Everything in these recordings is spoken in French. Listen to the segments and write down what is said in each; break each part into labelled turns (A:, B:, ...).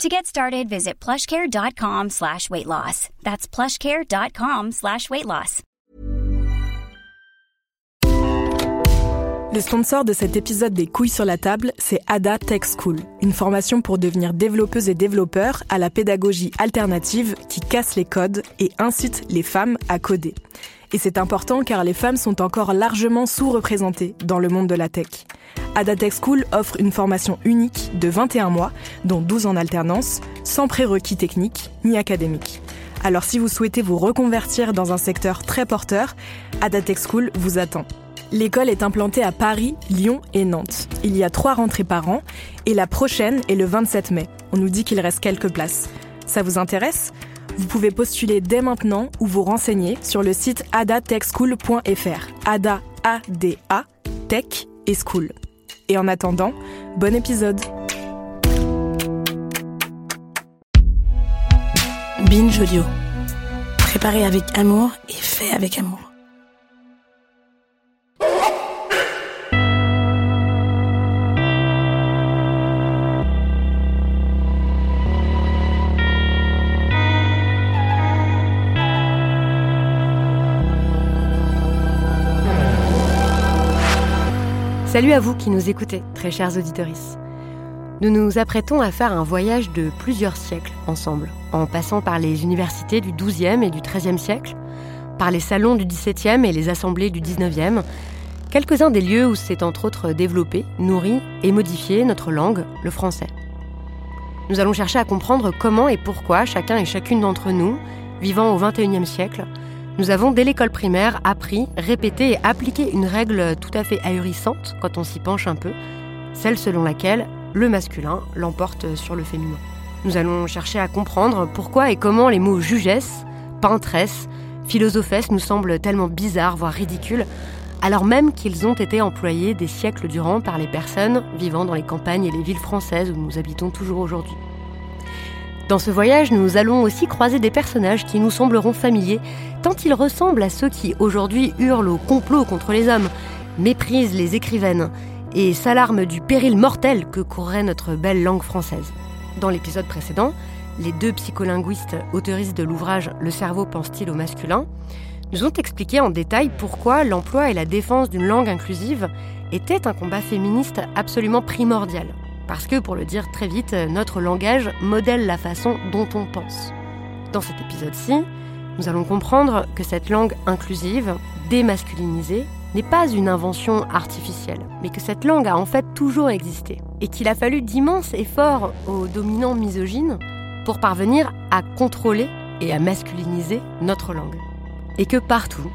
A: To get started, visit plushcare.com slash weight loss. That's plushcare.com slash weight loss.
B: Le sponsor de cet épisode des couilles sur la table, c'est Ada Tech School, une formation pour devenir développeuse et développeur à la pédagogie alternative qui casse les codes et incite les femmes à coder. Et c'est important car les femmes sont encore largement sous-représentées dans le monde de la tech. Adatech School offre une formation unique de 21 mois, dont 12 en alternance, sans prérequis techniques ni académiques. Alors si vous souhaitez vous reconvertir dans un secteur très porteur, Adatech School vous attend. L'école est implantée à Paris, Lyon et Nantes. Il y a trois rentrées par an et la prochaine est le 27 mai. On nous dit qu'il reste quelques places. Ça vous intéresse? Vous pouvez postuler dès maintenant ou vous renseigner sur le site adatechschool.fr. Ada, A-D-A, Tech et School. Et en attendant, bon épisode
C: Binge Audio. Préparé avec amour et fait avec amour.
D: Salut à vous qui nous écoutez, très chers auditeurs. Nous nous apprêtons à faire un voyage de plusieurs siècles ensemble, en passant par les universités du XIIe et du XIIIe siècle, par les salons du XVIIe et les assemblées du XIXe, quelques-uns des lieux où s'est entre autres développé, nourri et modifié notre langue, le français. Nous allons chercher à comprendre comment et pourquoi chacun et chacune d'entre nous, vivant au XXIe siècle, nous avons, dès l'école primaire, appris, répété et appliqué une règle tout à fait ahurissante quand on s'y penche un peu, celle selon laquelle le masculin l'emporte sur le féminin. Nous allons chercher à comprendre pourquoi et comment les mots jugesse, peintresse, philosophesse nous semblent tellement bizarres, voire ridicules, alors même qu'ils ont été employés des siècles durant par les personnes vivant dans les campagnes et les villes françaises où nous habitons toujours aujourd'hui. Dans ce voyage, nous allons aussi croiser des personnages qui nous sembleront familiers, tant ils ressemblent à ceux qui aujourd'hui hurlent au complot contre les hommes, méprisent les écrivaines et s'alarment du péril mortel que courrait notre belle langue française. Dans l'épisode précédent, les deux psycholinguistes autoristes de l'ouvrage Le cerveau pense-t-il au masculin? nous ont expliqué en détail pourquoi l'emploi et la défense d'une langue inclusive étaient un combat féministe absolument primordial. Parce que, pour le dire très vite, notre langage modèle la façon dont on pense. Dans cet épisode-ci, nous allons comprendre que cette langue inclusive, démasculinisée, n'est pas une invention artificielle, mais que cette langue a en fait toujours existé, et qu'il a fallu d'immenses efforts aux dominants misogynes pour parvenir à contrôler et à masculiniser notre langue. Et que partout,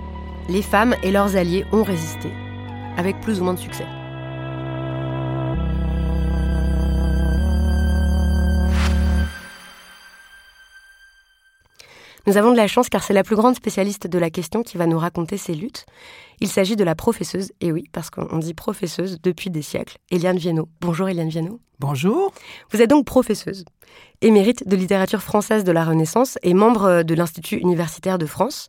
D: les femmes et leurs alliés ont résisté, avec plus ou moins de succès. Nous avons de la chance car c'est la plus grande spécialiste de la question qui va nous raconter ses luttes. Il s'agit de la professeuse, et oui, parce qu'on dit professeuse depuis des siècles, Eliane Viennot. Bonjour Eliane Viennot.
E: Bonjour.
D: Vous êtes donc professeuse, émérite de littérature française de la Renaissance et membre de l'Institut universitaire de France.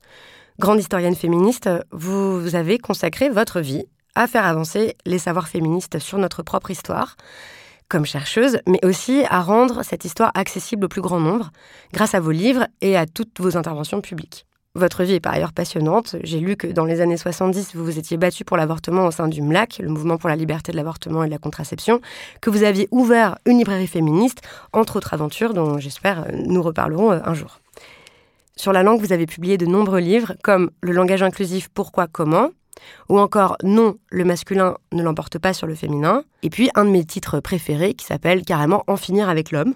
D: Grande historienne féministe, vous avez consacré votre vie à faire avancer les savoirs féministes sur notre propre histoire comme chercheuse, mais aussi à rendre cette histoire accessible au plus grand nombre, grâce à vos livres et à toutes vos interventions publiques. Votre vie est par ailleurs passionnante. J'ai lu que dans les années 70, vous vous étiez battu pour l'avortement au sein du MLAC, le mouvement pour la liberté de l'avortement et de la contraception, que vous aviez ouvert une librairie féministe, entre autres aventures dont j'espère nous reparlerons euh, un jour. Sur la langue, vous avez publié de nombreux livres comme Le langage inclusif, pourquoi, comment, ou encore Non, le masculin ne l'emporte pas sur le féminin. Et puis un de mes titres préférés qui s'appelle carrément En finir avec l'homme,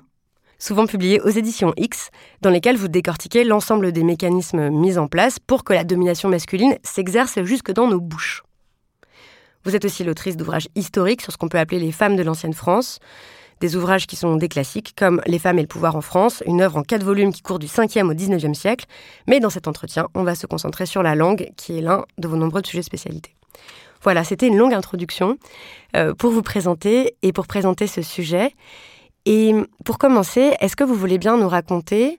D: souvent publié aux éditions X, dans lesquels vous décortiquez l'ensemble des mécanismes mis en place pour que la domination masculine s'exerce jusque dans nos bouches. Vous êtes aussi l'autrice d'ouvrages historiques sur ce qu'on peut appeler les femmes de l'ancienne France, Des ouvrages qui sont des classiques, comme Les femmes et le pouvoir en France, une œuvre en quatre volumes qui court du 5e au 19e siècle. Mais dans cet entretien, on va se concentrer sur la langue, qui est l'un de vos nombreux sujets de spécialité. Voilà, c'était une longue introduction euh, pour vous présenter et pour présenter ce sujet. Et pour commencer, est-ce que vous voulez bien nous raconter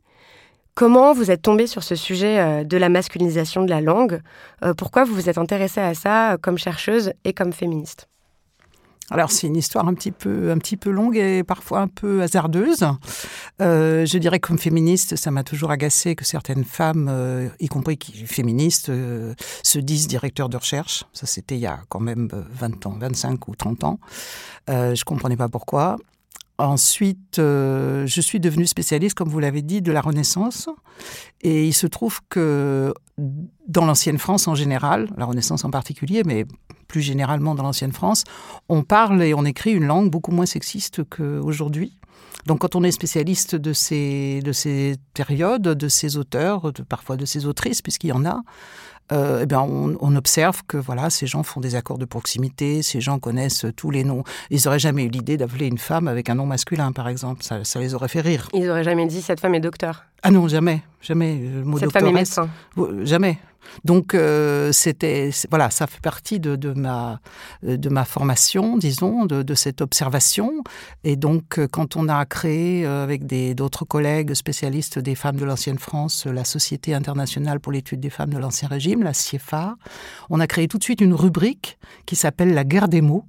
D: comment vous êtes tombé sur ce sujet euh, de la masculinisation de la langue? Euh, Pourquoi vous vous êtes intéressée à ça comme chercheuse et comme féministe?
E: Alors c'est une histoire un petit peu un petit peu longue et parfois un peu hasardeuse. Euh, je dirais comme féministe, ça m'a toujours agacé que certaines femmes, euh, y compris féministes, euh, se disent directeurs de recherche. Ça c'était il y a quand même 20 ans, 25 ou 30 ans. je comprenais pas pourquoi. Ensuite, je suis devenue spécialiste, comme vous l'avez dit, de la Renaissance. Et il se trouve que dans l'ancienne France en général, la Renaissance en particulier, mais plus généralement dans l'ancienne France, on parle et on écrit une langue beaucoup moins sexiste qu'aujourd'hui. Donc quand on est spécialiste de ces, de ces périodes, de ces auteurs, parfois de ces autrices, puisqu'il y en a, euh, eh bien, on, observe que voilà, ces gens font des accords de proximité, ces gens connaissent tous les noms. Ils n'auraient jamais eu l'idée d'appeler une femme avec un nom masculin, par exemple. Ça, ça les aurait fait rire.
D: Ils n'auraient jamais dit cette femme est docteur.
E: Ah non, jamais, jamais. Le
D: mot cette femme est médecin.
E: Jamais. Donc euh, c'était voilà, ça fait partie de, ma de ma formation, disons, de, cette observation. Et donc euh, quand on a créé euh, avec d'autres collègues spécialistes des femmes de l'ancienne France la Société internationale pour l'étude des femmes de l'ancien régime, la CIEFA, on a créé tout de suite une rubrique qui s'appelle la guerre des mots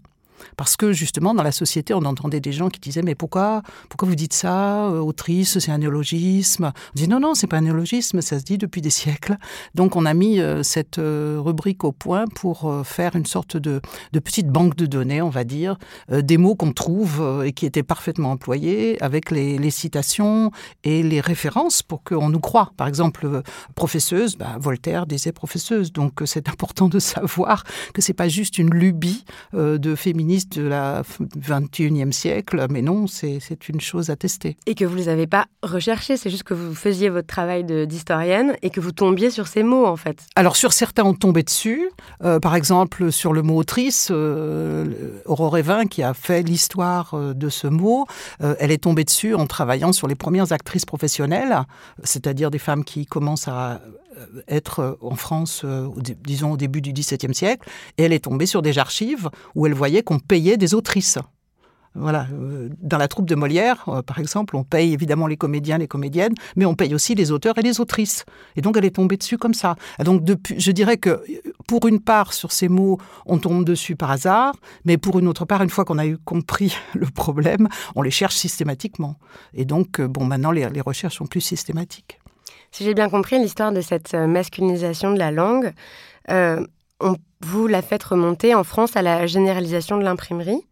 E: parce que justement, dans la société, on entendait des gens qui disaient Mais pourquoi, pourquoi vous dites ça euh, Autrice, c'est un néologisme? On dit Non, non, c'est pas un néologisme, ça se dit depuis des siècles. Donc, on a mis euh, cette euh, rubrique au point pour faire une sorte de, petite banque de données, on va dire, des mots qu'on trouve et qui étaient parfaitement employés avec les, citations et les références pour qu'on nous croie. Par exemple, professeuse, bah, Voltaire disait professeuse. Donc, c'est important de savoir que c'est pas juste une lubie de féminisme de la 21e siècle, mais non, c'est une chose à tester.
D: Et que vous ne les avez pas recherchés, c'est juste que vous faisiez votre travail d'historienne et que vous tombiez sur ces mots, en fait.
E: Alors, sur certains, on tombait dessus. Euh, par exemple, sur le mot autrice, euh, Aurore Evin, qui a fait l'histoire euh, de ce mot, elle est tombée dessus en travaillant sur les premières actrices professionnelles, c'est-à-dire des femmes qui commencent à être en France, disons au début du XVIIe siècle, et elle est tombée sur des archives où elle voyait qu'on payait des autrices. Voilà, euh, dans la troupe de Molière, euh, par exemple, on paye évidemment les comédiens, les comédiennes, mais on paye aussi les auteurs et les autrices. Et donc, elle est tombée dessus comme ça. donc, depuis, je dirais que pour une part, sur ces mots, on tombe dessus par hasard, mais pour une autre part, une fois qu'on a eu compris le problème, on les cherche systématiquement. Et donc, euh, bon, maintenant, les, recherches sont plus systématiques.
D: Si j'ai bien compris, l'histoire de cette masculinisation de la langue, on, vous la faites remonter en France à la généralisation de l'imprimerie?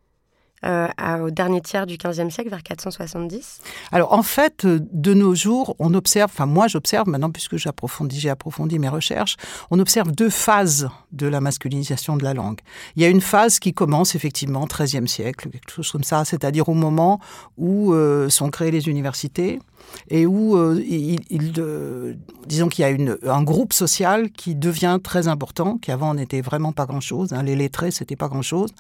D: Euh, au dernier tiers du XVe siècle, vers 470
E: Alors en fait, de nos jours, on observe, enfin moi j'observe maintenant puisque j'ai approfondi mes recherches, on observe deux phases de la masculinisation de la langue. Il y a une phase qui commence effectivement XIIIe siècle, quelque chose comme ça, c'est-à-dire au moment où euh, sont créées les universités et où euh, il, disons qu'il y a un groupe social qui devient très important, qui avant n'était vraiment pas grand-chose. Hein, les lettrés, c'était pas grand-chose,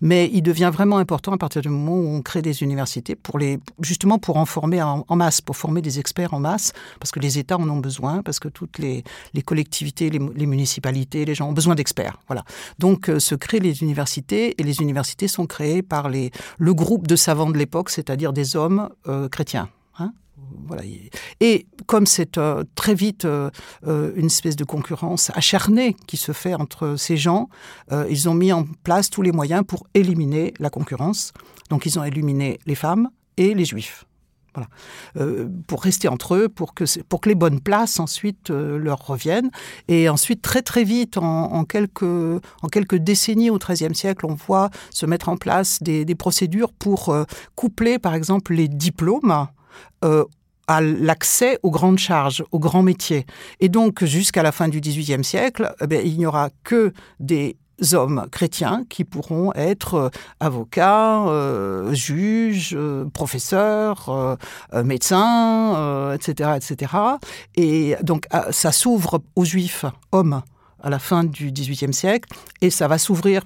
E: mais il devient vraiment important à partir du moment où on crée des universités pour les, justement pour en former en, masse, pour former des experts en masse, parce que les États en ont besoin, parce que toutes les, collectivités, les, les, municipalités, les gens ont besoin d'experts. Voilà. Donc euh, se créent les universités et les universités sont créées par les, le groupe de savants de l'époque, c'est-à-dire des hommes euh, chrétiens. Hein Et comme c'est euh, très vite euh, euh, une espèce de concurrence acharnée qui se fait entre ces gens, ils ont mis en place tous les moyens pour éliminer la concurrence. Donc ils ont éliminé les femmes et les juifs. Voilà. pour rester entre eux, pour que, pour que les bonnes places ensuite leur reviennent. Et ensuite, très très vite, en, quelques, en quelques décennies au XIIIe siècle, on voit se mettre en place des procédures pour coupler, par exemple, les diplômes à l'accès aux grandes charges, aux grands métiers. Et donc, jusqu'à la fin du XVIIIe siècle, eh il n'y aura que des hommes chrétiens qui pourront être euh, avocats, euh, juges, euh, professeurs, médecins, etc., etc. Et donc ça s'ouvre aux juifs hommes à la fin du XVIIIe siècle et ça va s'ouvrir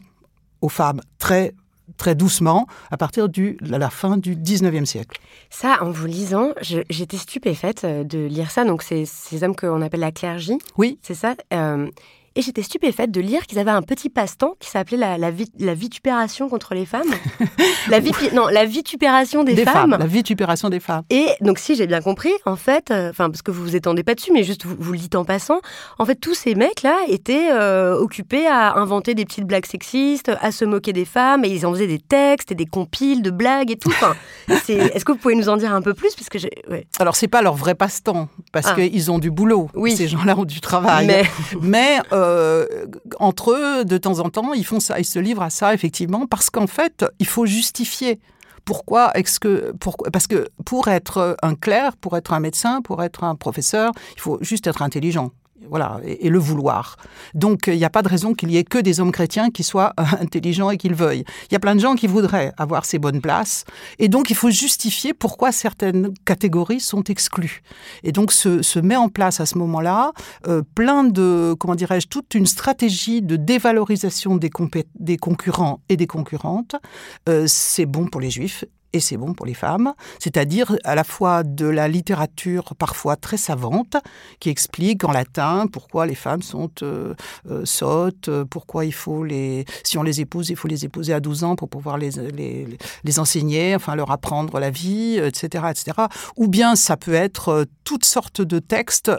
E: aux femmes très très doucement à partir de la fin du 19e siècle.
D: Ça, en vous lisant, j'étais stupéfaite euh, de lire ça. Donc, c'est ces hommes qu'on appelle la clergie.
E: Oui.
D: C'est ça. Euh, et j'étais stupéfaite de lire qu'ils avaient un petit passe-temps qui s'appelait la, la, la, vitupération contre les femmes. la, non, la vitupération des, femmes.
E: La vitupération des femmes.
D: Et donc, si j'ai bien compris, en fait, euh, enfin, parce que vous vous étendez pas dessus, mais juste vous, vous, le dites en passant, en fait, tous ces mecs-là étaient euh, occupés à inventer des petites blagues sexistes, à se moquer des femmes, et ils en faisaient des textes et des compiles de blagues et tout. Enfin, est-ce que vous pouvez nous en dire un peu plus? Parce que
E: ouais. Alors, c'est pas leur vrai passe-temps, parce ah. qu'ils ont du boulot. Oui. Ces gens-là ont du travail. Mais, mais euh, euh, entre eux, de temps en temps, ils font ça, ils se livrent à ça, effectivement, parce qu'en fait, il faut justifier. Pourquoi est-ce que pourquoi, parce que pour être un clerc, pour être un médecin, pour être un professeur, il faut juste être intelligent voilà, et, le vouloir. Donc, il n'y a pas de raison qu'il y ait que des hommes chrétiens qui soient intelligents et qu'ils veuillent. Il y a plein de gens qui voudraient avoir ces bonnes places, et donc il faut justifier pourquoi certaines catégories sont exclues. Et donc, se, met en place à ce moment-là euh, plein de, comment dirais-je, toute une stratégie de dévalorisation des, des concurrents et des concurrentes. Euh, c'est bon pour les juifs et c'est bon pour les femmes, c'est-à-dire à la fois de la littérature parfois très savante qui explique en latin pourquoi les femmes sont euh, euh, sottes, pourquoi il faut les, si on les épouse, il faut les épouser à 12 ans pour pouvoir les, les, enseigner, enfin leur apprendre la vie, etc., etc. Ou bien ça peut être euh, toutes sortes de textes,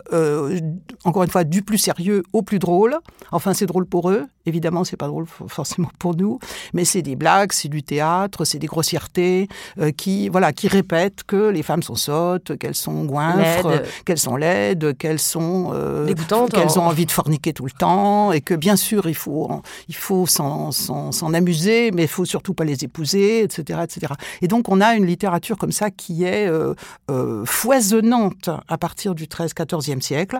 E: encore une fois, du plus sérieux au plus drôle. Enfin, c'est drôle pour eux, évidemment, c'est pas drôle forcément pour nous, mais c'est des blagues, c'est du théâtre, c'est des grossièretés, euh, qui voilà qui répètent que les femmes sont sottes, qu'elles sont goinfres, qu'elles sont laides, qu'elles sont euh, qu'elles ont envie de forniquer tout le temps et que bien sûr il faut il faut s'en amuser, mais il faut surtout pas les épouser, etc., etc. Et donc on a une littérature comme ça qui est euh, foisonnante à partir du 13-14e siècle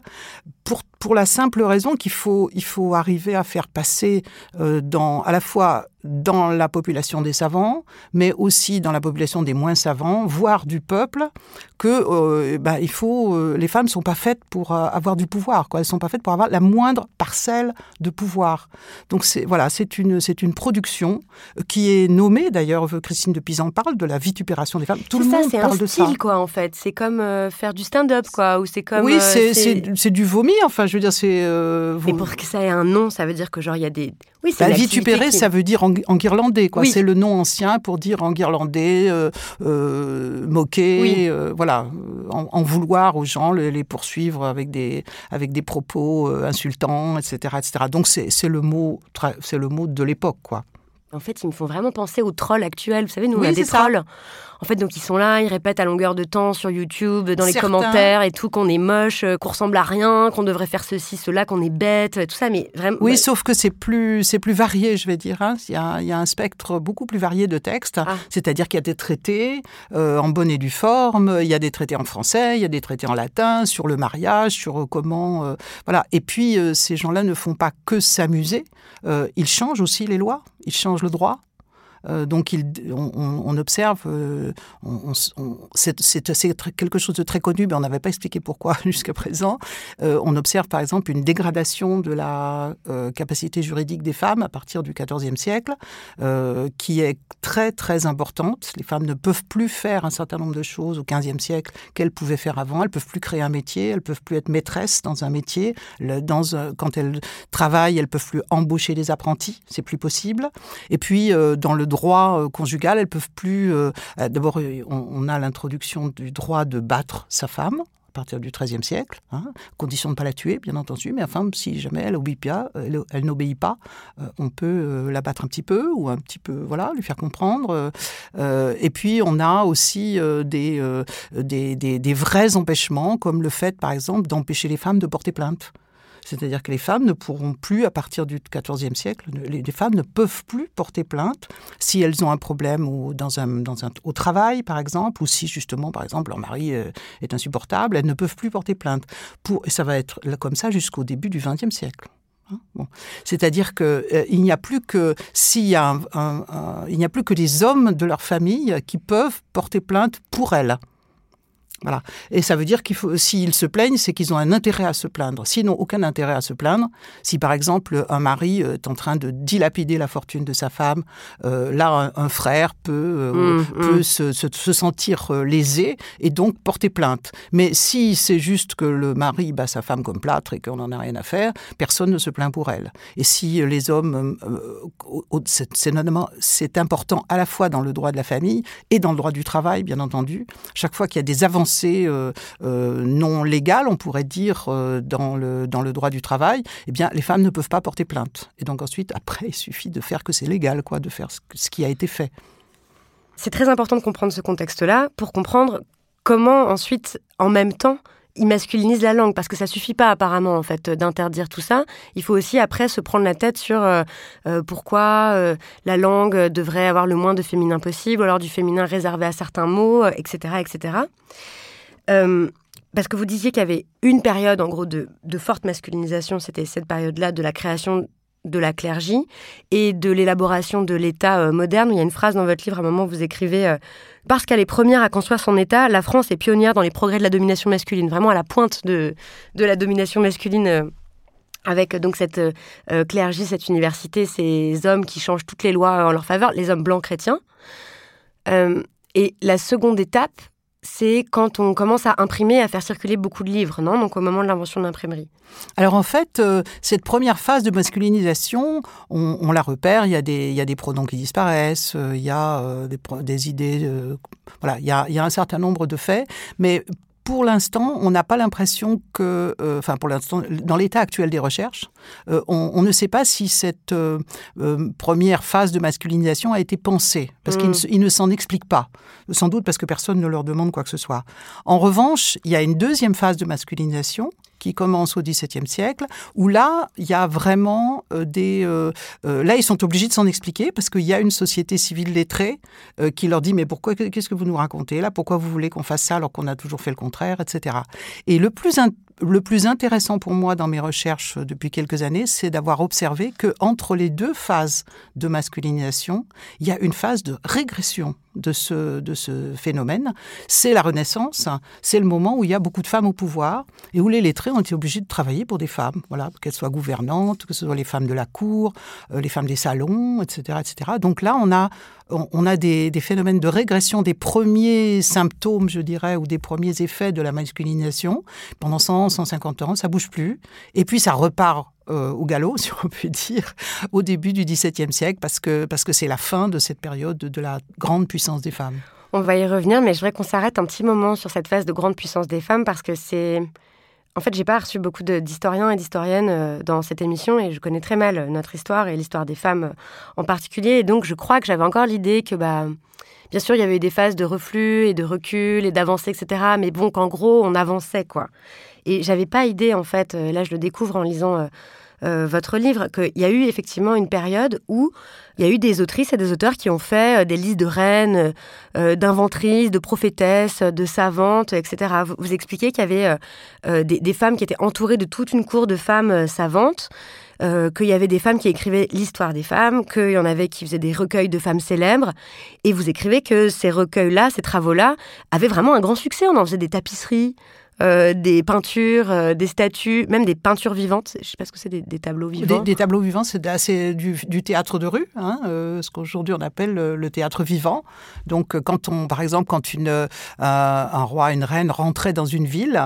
E: pour pour la simple raison qu'il faut il faut arriver à faire passer dans à la fois dans la population des savants, mais aussi dans la population des moins savants, voire du peuple, que euh, bah, il faut, euh, les femmes sont pas faites pour euh, avoir du pouvoir, quoi. Elles sont pas faites pour avoir la moindre parcelle de pouvoir. Donc c'est voilà, c'est une c'est une production qui est nommée d'ailleurs. Christine de Pizan parle de la vitupération des femmes. Tout le monde parle de ça.
D: C'est un style, quoi, en fait. C'est comme faire du stand-up, quoi, ou c'est comme.
E: Oui, c'est du vomi. Enfin, je veux dire, c'est.
D: Et pour que ça ait un nom, ça veut dire que genre il y a des.
E: Oui, c'est bah, vitupérer, ça veut dire en, en guirlandais, quoi. C'est le nom ancien pour dire en guirlandais, moquer, voilà voilà, en, vouloir aux gens, les, poursuivre avec des, avec des propos euh, insultants, etc., etc. Donc c'est le mot, c'est le mot de l'époque, quoi.
D: En fait, ils me font vraiment penser aux trolls actuels. Vous savez, nous, on a des trolls. En fait, donc ils sont là, ils répètent à longueur de temps sur YouTube, dans les commentaires et tout, qu'on est moche, euh, qu'on ressemble à rien, qu'on devrait faire ceci, cela, qu'on est bête, tout ça. Mais vraiment.
E: Oui, sauf que c'est plus, c'est plus varié, je vais dire. Hein. Il, y a, il, y a, un spectre beaucoup plus varié de textes. Ah. C'est-à-dire qu'il y a des traités euh, en bonne et due forme, il y a des traités en français, il y a des traités en latin sur le mariage, sur euh, comment. voilà. Et puis, ces gens-là ne font pas que s'amuser, ils changent aussi les lois, ils changent le droit. Euh, donc on, observe, euh, c'est quelque chose de très connu, mais on n'avait pas expliqué pourquoi jusqu'à présent. Euh, on observe par exemple une dégradation de la capacité juridique des femmes à partir du XIVe siècle, qui est très très importante. Les femmes ne peuvent plus faire un certain nombre de choses au XVe siècle qu'elles pouvaient faire avant. Elles peuvent plus créer un métier, elles peuvent plus être maîtresses dans un métier. quand elles travaillent, elles peuvent plus embaucher des apprentis, c'est plus possible. Et puis dans le droit euh, conjugal, elles peuvent plus. Euh, euh, d'abord, on, a l'introduction du droit de battre sa femme à partir du XIIIe siècle, hein, condition de ne pas la tuer, bien entendu, mais enfin, si jamais elle obéit pas, elle, n'obéit pas, on peut la battre un petit peu ou un petit peu, voilà, lui faire comprendre. et puis, on a aussi des, des, vrais empêchements, comme le fait, par exemple, d'empêcher les femmes de porter plainte. C'est-à-dire que les femmes ne pourront plus, à partir du XIVe siècle, les, femmes ne peuvent plus porter plainte si elles ont un problème ou dans un, dans un, au travail, par exemple, ou si justement, par exemple, leur mari euh, est insupportable, elles ne peuvent plus porter plainte. Pour, et ça va être comme ça jusqu'au début du XXe siècle. Hein, C'est-à-dire qu'il euh, n'y a plus que s'il y a il n'y a plus que hommes de leur famille qui peuvent porter plainte pour elles. Voilà. Et ça veut dire qu'il faut, s'ils se plaignent, c'est qu'ils ont un intérêt à se plaindre. S'ils n'ont aucun intérêt à se plaindre, si par exemple un mari euh, est en train de dilapider la fortune de sa femme, euh, là un, frère peut, euh, mmh, peut mmh. Se, se, sentir lésé et donc porter plainte. Mais si c'est juste que le mari bat sa femme comme plâtre et qu'on n'en a rien à faire, personne ne se plaint pour elle. Et si les hommes, c'est important à la fois dans le droit de la famille et dans le droit du travail, bien entendu. Chaque fois qu'il y a des avancées euh, euh, non légales, on pourrait dire, euh, dans, le, dans le droit du travail, eh bien, les femmes ne peuvent pas porter plainte. Et donc ensuite, après, il suffit de faire que c'est légal, quoi, de faire ce qui a été fait.
D: C'est très important de comprendre ce contexte-là pour comprendre comment ensuite, en même temps, il masculinise la langue parce que ça suffit pas apparemment en fait d'interdire tout ça. Il faut aussi après se prendre la tête sur euh, euh, pourquoi euh, la langue devrait avoir le moins de féminin possible, alors du féminin réservé à certains mots, etc., etc. parce que vous disiez qu'il y avait une période en gros de forte masculinisation, c'était cette période-là de la création de la clergie et de l'élaboration de l'État euh, moderne. Il y a une phrase dans votre livre, à un moment, vous écrivez euh, Parce qu'elle est première à construire son État, la France est pionnière dans les progrès de la domination masculine, vraiment à la pointe de, de la domination masculine. Euh, avec donc cette clergie, cette université, ces hommes qui changent toutes les lois en leur faveur, les hommes blancs chrétiens. et la seconde étape, c'est quand on commence à imprimer, à faire circuler beaucoup de livres, non? Donc au moment de l'invention de l'imprimerie.
E: Alors en fait, euh, cette première phase de masculinisation, on, la repère, il y, a des, il y a des pronoms qui disparaissent, euh, il y a euh, des, idées, voilà, il y, a, il y, a, un certain nombre de faits, mais pour l'instant, on n'a pas l'impression que, euh, enfin pour l'instant, dans l'état actuel des recherches, euh, on, ne sait pas si cette euh, première phase de masculinisation a été pensée, parce qu'ils ne, ne s'en expliquent pas, sans doute parce que personne ne leur demande quoi que ce soit. En revanche, il y a une deuxième phase de masculinisation qui commence au XVIIe siècle, où là, il y a vraiment euh, des... Euh, euh, là, ils sont obligés de s'en expliquer parce qu'il y a une société civile lettrée qui leur dit, mais pourquoi, qu'est-ce que vous nous racontez là Pourquoi vous voulez qu'on fasse ça alors qu'on a toujours fait le contraire, etc. Et le plus, le plus intéressant pour moi dans mes recherches depuis quelques années, c'est d'avoir observé que entre les deux phases de masculinisation, il y a une phase de régression de ce, de ce phénomène. C'est la Renaissance, c'est le moment où il y a beaucoup de femmes au pouvoir et où les lettrés ont été obligés de travailler pour des femmes, voilà, qu'elles soient gouvernantes, que ce soit les femmes de la cour, euh, les femmes des salons, etc., etc. Donc là, on a on a des, phénomènes de régression des premiers symptômes, je dirais, ou des premiers effets de la masculinisation. Pendant 100, 150 ans, ça bouge plus. Et puis ça repart euh, au galop, si on peut dire, au début du XVIIe siècle, parce que parce que c'est la fin de cette période de, la grande puissance des femmes.
D: On va y revenir, mais je voudrais qu'on s'arrête un petit moment sur cette phase de grande puissance des femmes, parce que c'est en fait, j'ai pas reçu beaucoup d'historiens et d'historiennes euh, dans cette émission et je connais très mal notre histoire et l'histoire des femmes euh, en particulier. Et donc, je crois que j'avais encore l'idée que, bah, bien sûr, il y avait eu des phases de reflux et de recul et d'avancée, etc. Mais bon, qu'en gros, on avançait, quoi. Et j'avais pas idée, en fait, là, je le découvre en lisant euh, votre livre qu'il y a eu effectivement une période où il y a eu des autrices et des auteurs qui ont fait euh, des listes de reines, euh, d'inventrices, de prophétesses, de savantes, etc. Vous, expliquez qu'il y avait des, femmes qui étaient entourées de toute une cour de femmes savantes. qu'il y avait des femmes qui écrivaient l'histoire des femmes, qu'il y en avait qui faisaient des recueils de femmes célèbres, et vous écrivez que ces recueils-là, ces travaux-là, avaient vraiment un grand succès. On en faisait des tapisseries, euh, des peintures, euh, des statues, même des peintures vivantes. Je ne sais pas ce que c'est des, tableaux vivants.
E: Des, tableaux vivants, c'est du, du, théâtre de rue, hein, euh, ce qu'aujourd'hui on appelle le, théâtre vivant. Donc, quand on, par exemple, quand une, un roi, une reine rentrait dans une ville,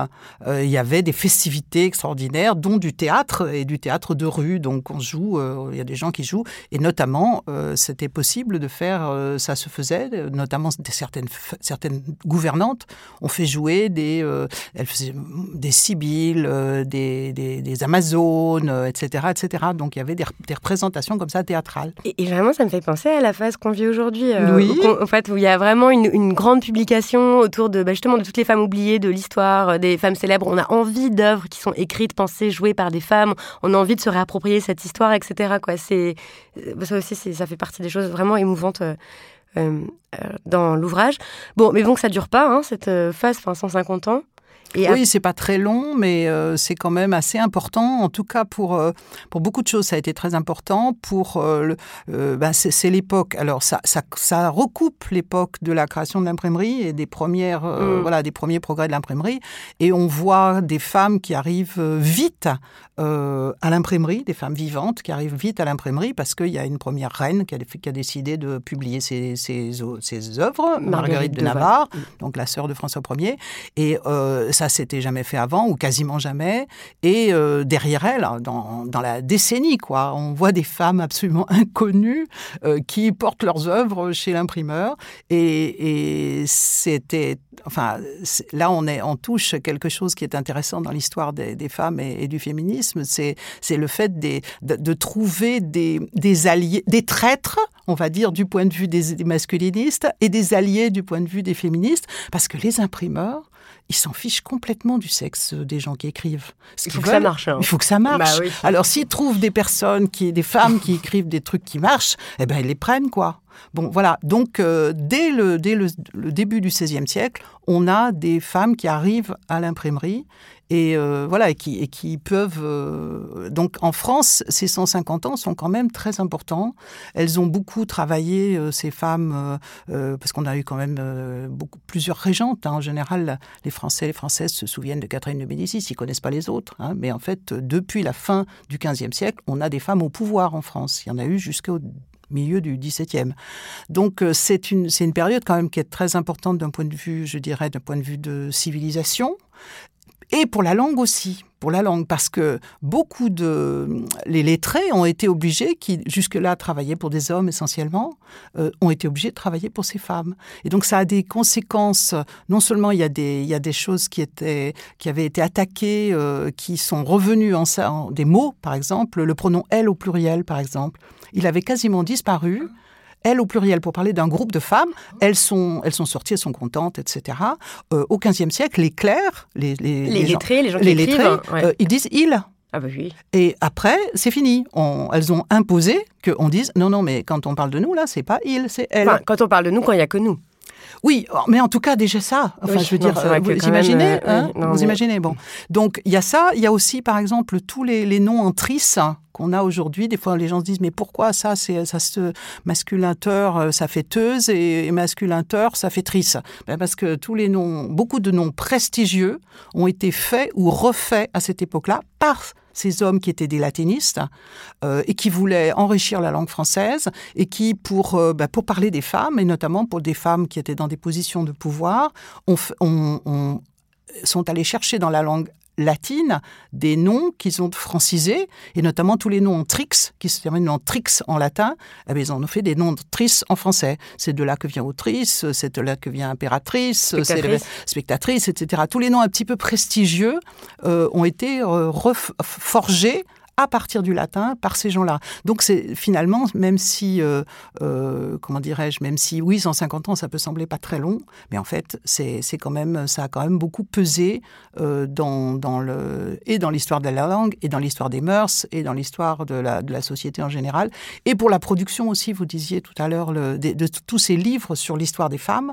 E: il y avait des festivités extraordinaires, dont du théâtre et du théâtre de rue. Donc, on joue, il y a des gens qui jouent, et notamment, c'était possible de faire, ça se faisait, notamment certaines, certaines gouvernantes ont fait jouer des elle faisait des Sibylles, euh, des, des, Amazones, etc., euh, etc. Donc il y avait des, représentations comme ça théâtrales.
D: Et, vraiment, ça me fait penser à la phase qu'on vit aujourd'hui. Euh, oui. en fait, où il y a vraiment une, grande publication autour de bah, justement de toutes les femmes oubliées de l'histoire, des femmes célèbres. On a envie d'œuvres qui sont écrites, pensées, jouées par des femmes. On a envie de se réapproprier cette histoire, etc. Quoi. C'est ça aussi, ça fait partie des choses vraiment émouvantes. dans l'ouvrage. Bon, mais bon, que ça dure pas, hein, cette phase, enfin 150 ans.
E: Oui, c'est pas très long, mais euh, c'est quand même assez important. En tout cas, pour, euh, pour beaucoup de choses, ça a été très important. Pour euh, bah, c'est l'époque. Alors, ça, ça, ça recoupe l'époque de la création de l'imprimerie et des premières, mm. voilà, des premiers progrès de l'imprimerie. Et on voit des femmes qui arrivent vite à l'imprimerie, des femmes vivantes qui arrivent vite à l'imprimerie parce qu'il y a une première reine qui a, qui a décidé de publier ses, ses, ses œuvres, Marguerite, de Navarre, mm. donc la sœur de François Ier. Et ça s'était jamais fait avant ou quasiment jamais. Et euh, derrière elle, dans, dans, la décennie, quoi, on voit des femmes absolument inconnues euh, qui portent leurs œuvres chez l'imprimeur. Et, c'était, enfin, là on est, on touche quelque chose qui est intéressant dans l'histoire des, femmes et, du féminisme. C'est, le fait de, trouver des, alliés, des traîtres, on va dire, du point de vue des masculinistes et des alliés du point de vue des féministes, parce que les imprimeurs ils s'en fichent complètement du sexe des gens qui écrivent.
D: il faut que ça marche. Hein.
E: Il faut que ça marche. Alors s'ils trouvent des personnes, qui, des femmes qui écrivent des trucs qui marchent, eh ben ils les prennent quoi. Bon, voilà. Donc, euh, dès, le, dès le, début du XVIe siècle, on a des femmes qui arrivent à l'imprimerie et euh, voilà et qui, peuvent euh, donc en France ces 150 ans sont quand même très importants elles ont beaucoup travaillé ces femmes parce qu'on a eu quand même beaucoup plusieurs régentes hein. en général les Français les Françaises se souviennent de Catherine de Médicis ils connaissent pas les autres hein. mais en fait depuis la fin du XVe siècle on a des femmes au pouvoir en France il y en a eu jusqu'au milieu du XVIIe. Donc euh, c'est une, une période quand même qui est très importante d'un point de vue, je dirais, d'un point de vue de civilisation. Et pour la langue aussi, pour la langue, parce que beaucoup de les lettrés ont été obligés, qui jusque-là travaillaient pour des hommes essentiellement, euh, ont été obligés de travailler pour ces femmes. Et donc ça a des conséquences. Non seulement il y a des il y a des choses qui étaient qui avaient été attaquées, euh, qui sont revenues en, en des mots, par exemple, le pronom elle au pluriel, par exemple il avait quasiment disparu. Elles au pluriel, pour parler d'un groupe de femmes, elles sont, elles sont sorties, elles sont contentes, etc. Euh, au XVe siècle, les clercs, les,
D: les, les, lettrés, les gens qui
E: lettrés, euh, ils disent il.
D: Ah bah oui.
E: Et après, c'est fini. elles ont imposé qu'on dise non, non, mais quand on parle de nous, là, c'est pas il, c'est elle.
D: quand on parle de nous, quand il n'y a que nous.
E: Oui, mais en tout cas déjà ça. Enfin, je veux dire, vous imaginez, euh, hein vous imaginez. Bon, donc il y a ça. Il y a aussi, par exemple, tous les, les noms en tris qu'on a aujourd'hui. Des fois, les gens se disent mais pourquoi ça C'est ça se masculinteur, euh, ça fait teuse et masculinteur, ça fait tris. Ben parce que tous les noms, beaucoup de noms prestigieux ont été faits ou refaits à cette époque-là par ces hommes qui étaient des latinistes euh, et qui voulaient enrichir la langue française et qui, pour, euh, bah, pour parler des femmes, et notamment pour des femmes qui étaient dans des positions de pouvoir, on, on, sont allés chercher dans la langue latine des noms qu'ils ont francisés, et notamment tous les noms en trix, qui se terminent en trix en latin, eh bien, ils en ont fait des noms de tris en français. C'est de là que vient autrice, c'est de là que vient impératrice, spectatrice, spectatrice etc. Tous les noms un petit peu prestigieux euh, ont été euh, reforgés à partir du latin par ces gens-là. Donc c'est finalement, même si, euh, euh, comment dirais-je, même si oui, 150 ans, ça peut sembler pas très long, mais en fait, c'est quand même, ça a quand même beaucoup pesé euh, dans, dans, le, et dans l'histoire de la langue, et dans l'histoire des mœurs, et dans l'histoire de la, de la société en général, et pour la production aussi, vous disiez tout à l'heure, de, de, tous ces livres sur l'histoire des femmes,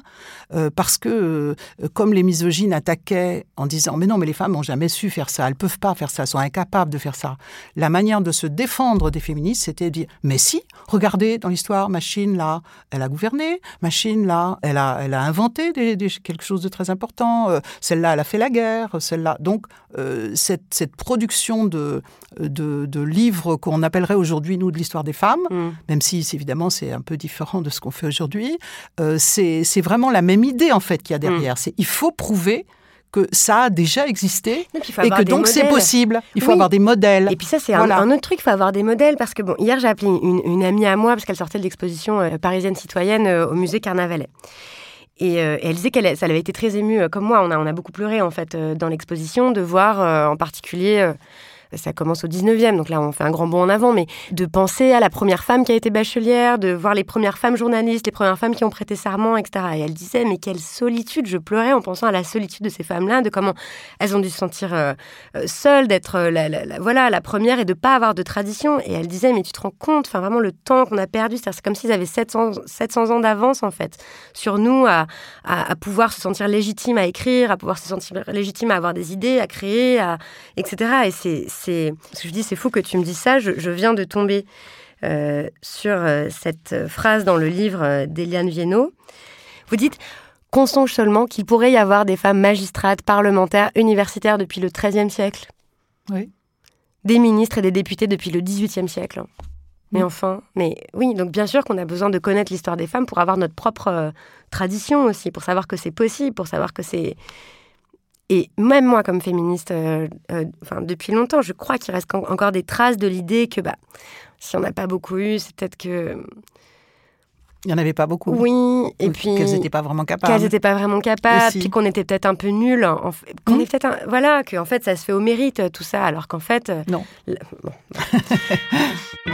E: parce que comme les misogynes attaquaient en disant, mais non, mais les femmes n'ont jamais su faire ça, elles peuvent pas faire ça, sont incapables de faire ça la manière de se défendre des féministes, c'était de dire mais si, regardez dans l'histoire, machine là, elle a gouverné, machine là, elle a, elle a inventé des, quelque chose de très important, euh, celle-là, elle a fait la guerre, celle-là. Donc euh, cette, cette, production de, de, de livres qu'on appellerait aujourd'hui nous de l'histoire des femmes, mm. même si évidemment c'est un peu différent de ce qu'on fait aujourd'hui, euh, c'est vraiment la même idée en fait qu'il y a derrière. Mm. C'est il faut prouver que ça a déjà existé et que donc c'est possible. Il faut avoir des modèles.
D: Et puis ça, c'est un, autre truc, il faut avoir des modèles parce que bon, hier j'ai appelé une, amie à moi parce qu'elle sortait de l'exposition euh, parisienne citoyenne euh, au musée Carnavalet. Et, euh, elle disait qu'elle ça avait été très émue, comme moi, on a, on a beaucoup pleuré en fait dans l'exposition de voir en particulier ça commence au 19e, donc là on fait un grand bond en avant, mais de penser à la première femme qui a été bachelière, de voir les premières femmes journalistes, les premières femmes qui ont prêté serment, etc. Et elle disait, mais quelle solitude, je pleurais en pensant à la solitude de ces femmes-là, de comment elles ont dû se sentir euh, euh, seules, d'être euh, la, voilà, la première et de pas avoir de tradition. Et elle disait, mais tu te rends compte, enfin vraiment le temps qu'on a perdu, c'est comme s'ils avaient 700, 700 ans d'avance en fait sur nous à, pouvoir se sentir légitime à écrire, à pouvoir se sentir légitime à avoir des idées, à créer, etc. Et c'est, c'est, je dis, c'est fou que tu me dis ça. Je, viens de tomber sur cette phrase dans le livre d'Eliane Viennot. Vous dites qu'on songe seulement qu'il pourrait y avoir des femmes magistrates, parlementaires, universitaires depuis le XIIIe siècle.
E: Oui.
D: Des ministres et des députés depuis le XVIIIe siècle. Mais enfin, mais oui, donc bien sûr qu'on a besoin de connaître l'histoire des femmes pour avoir notre propre euh, tradition aussi, pour savoir que c'est possible, pour savoir que c'est... Et même moi, comme féministe, euh, euh, enfin, depuis longtemps, je crois qu'il reste encore des traces de l'idée que bah, si on n'a pas beaucoup eu, c'est peut-être que
E: il n'y en avait pas beaucoup.
D: Oui, et puis.
E: Qu'elles n'étaient pas vraiment capables.
D: Qu'elles n'étaient pas vraiment capables, puis qu'on était peut-être un peu nuls. En fait, qu'on est peut-être. Voilà, qu'en fait, ça se fait au mérite, tout ça, alors qu'en fait. Euh,
E: non.
D: Bon.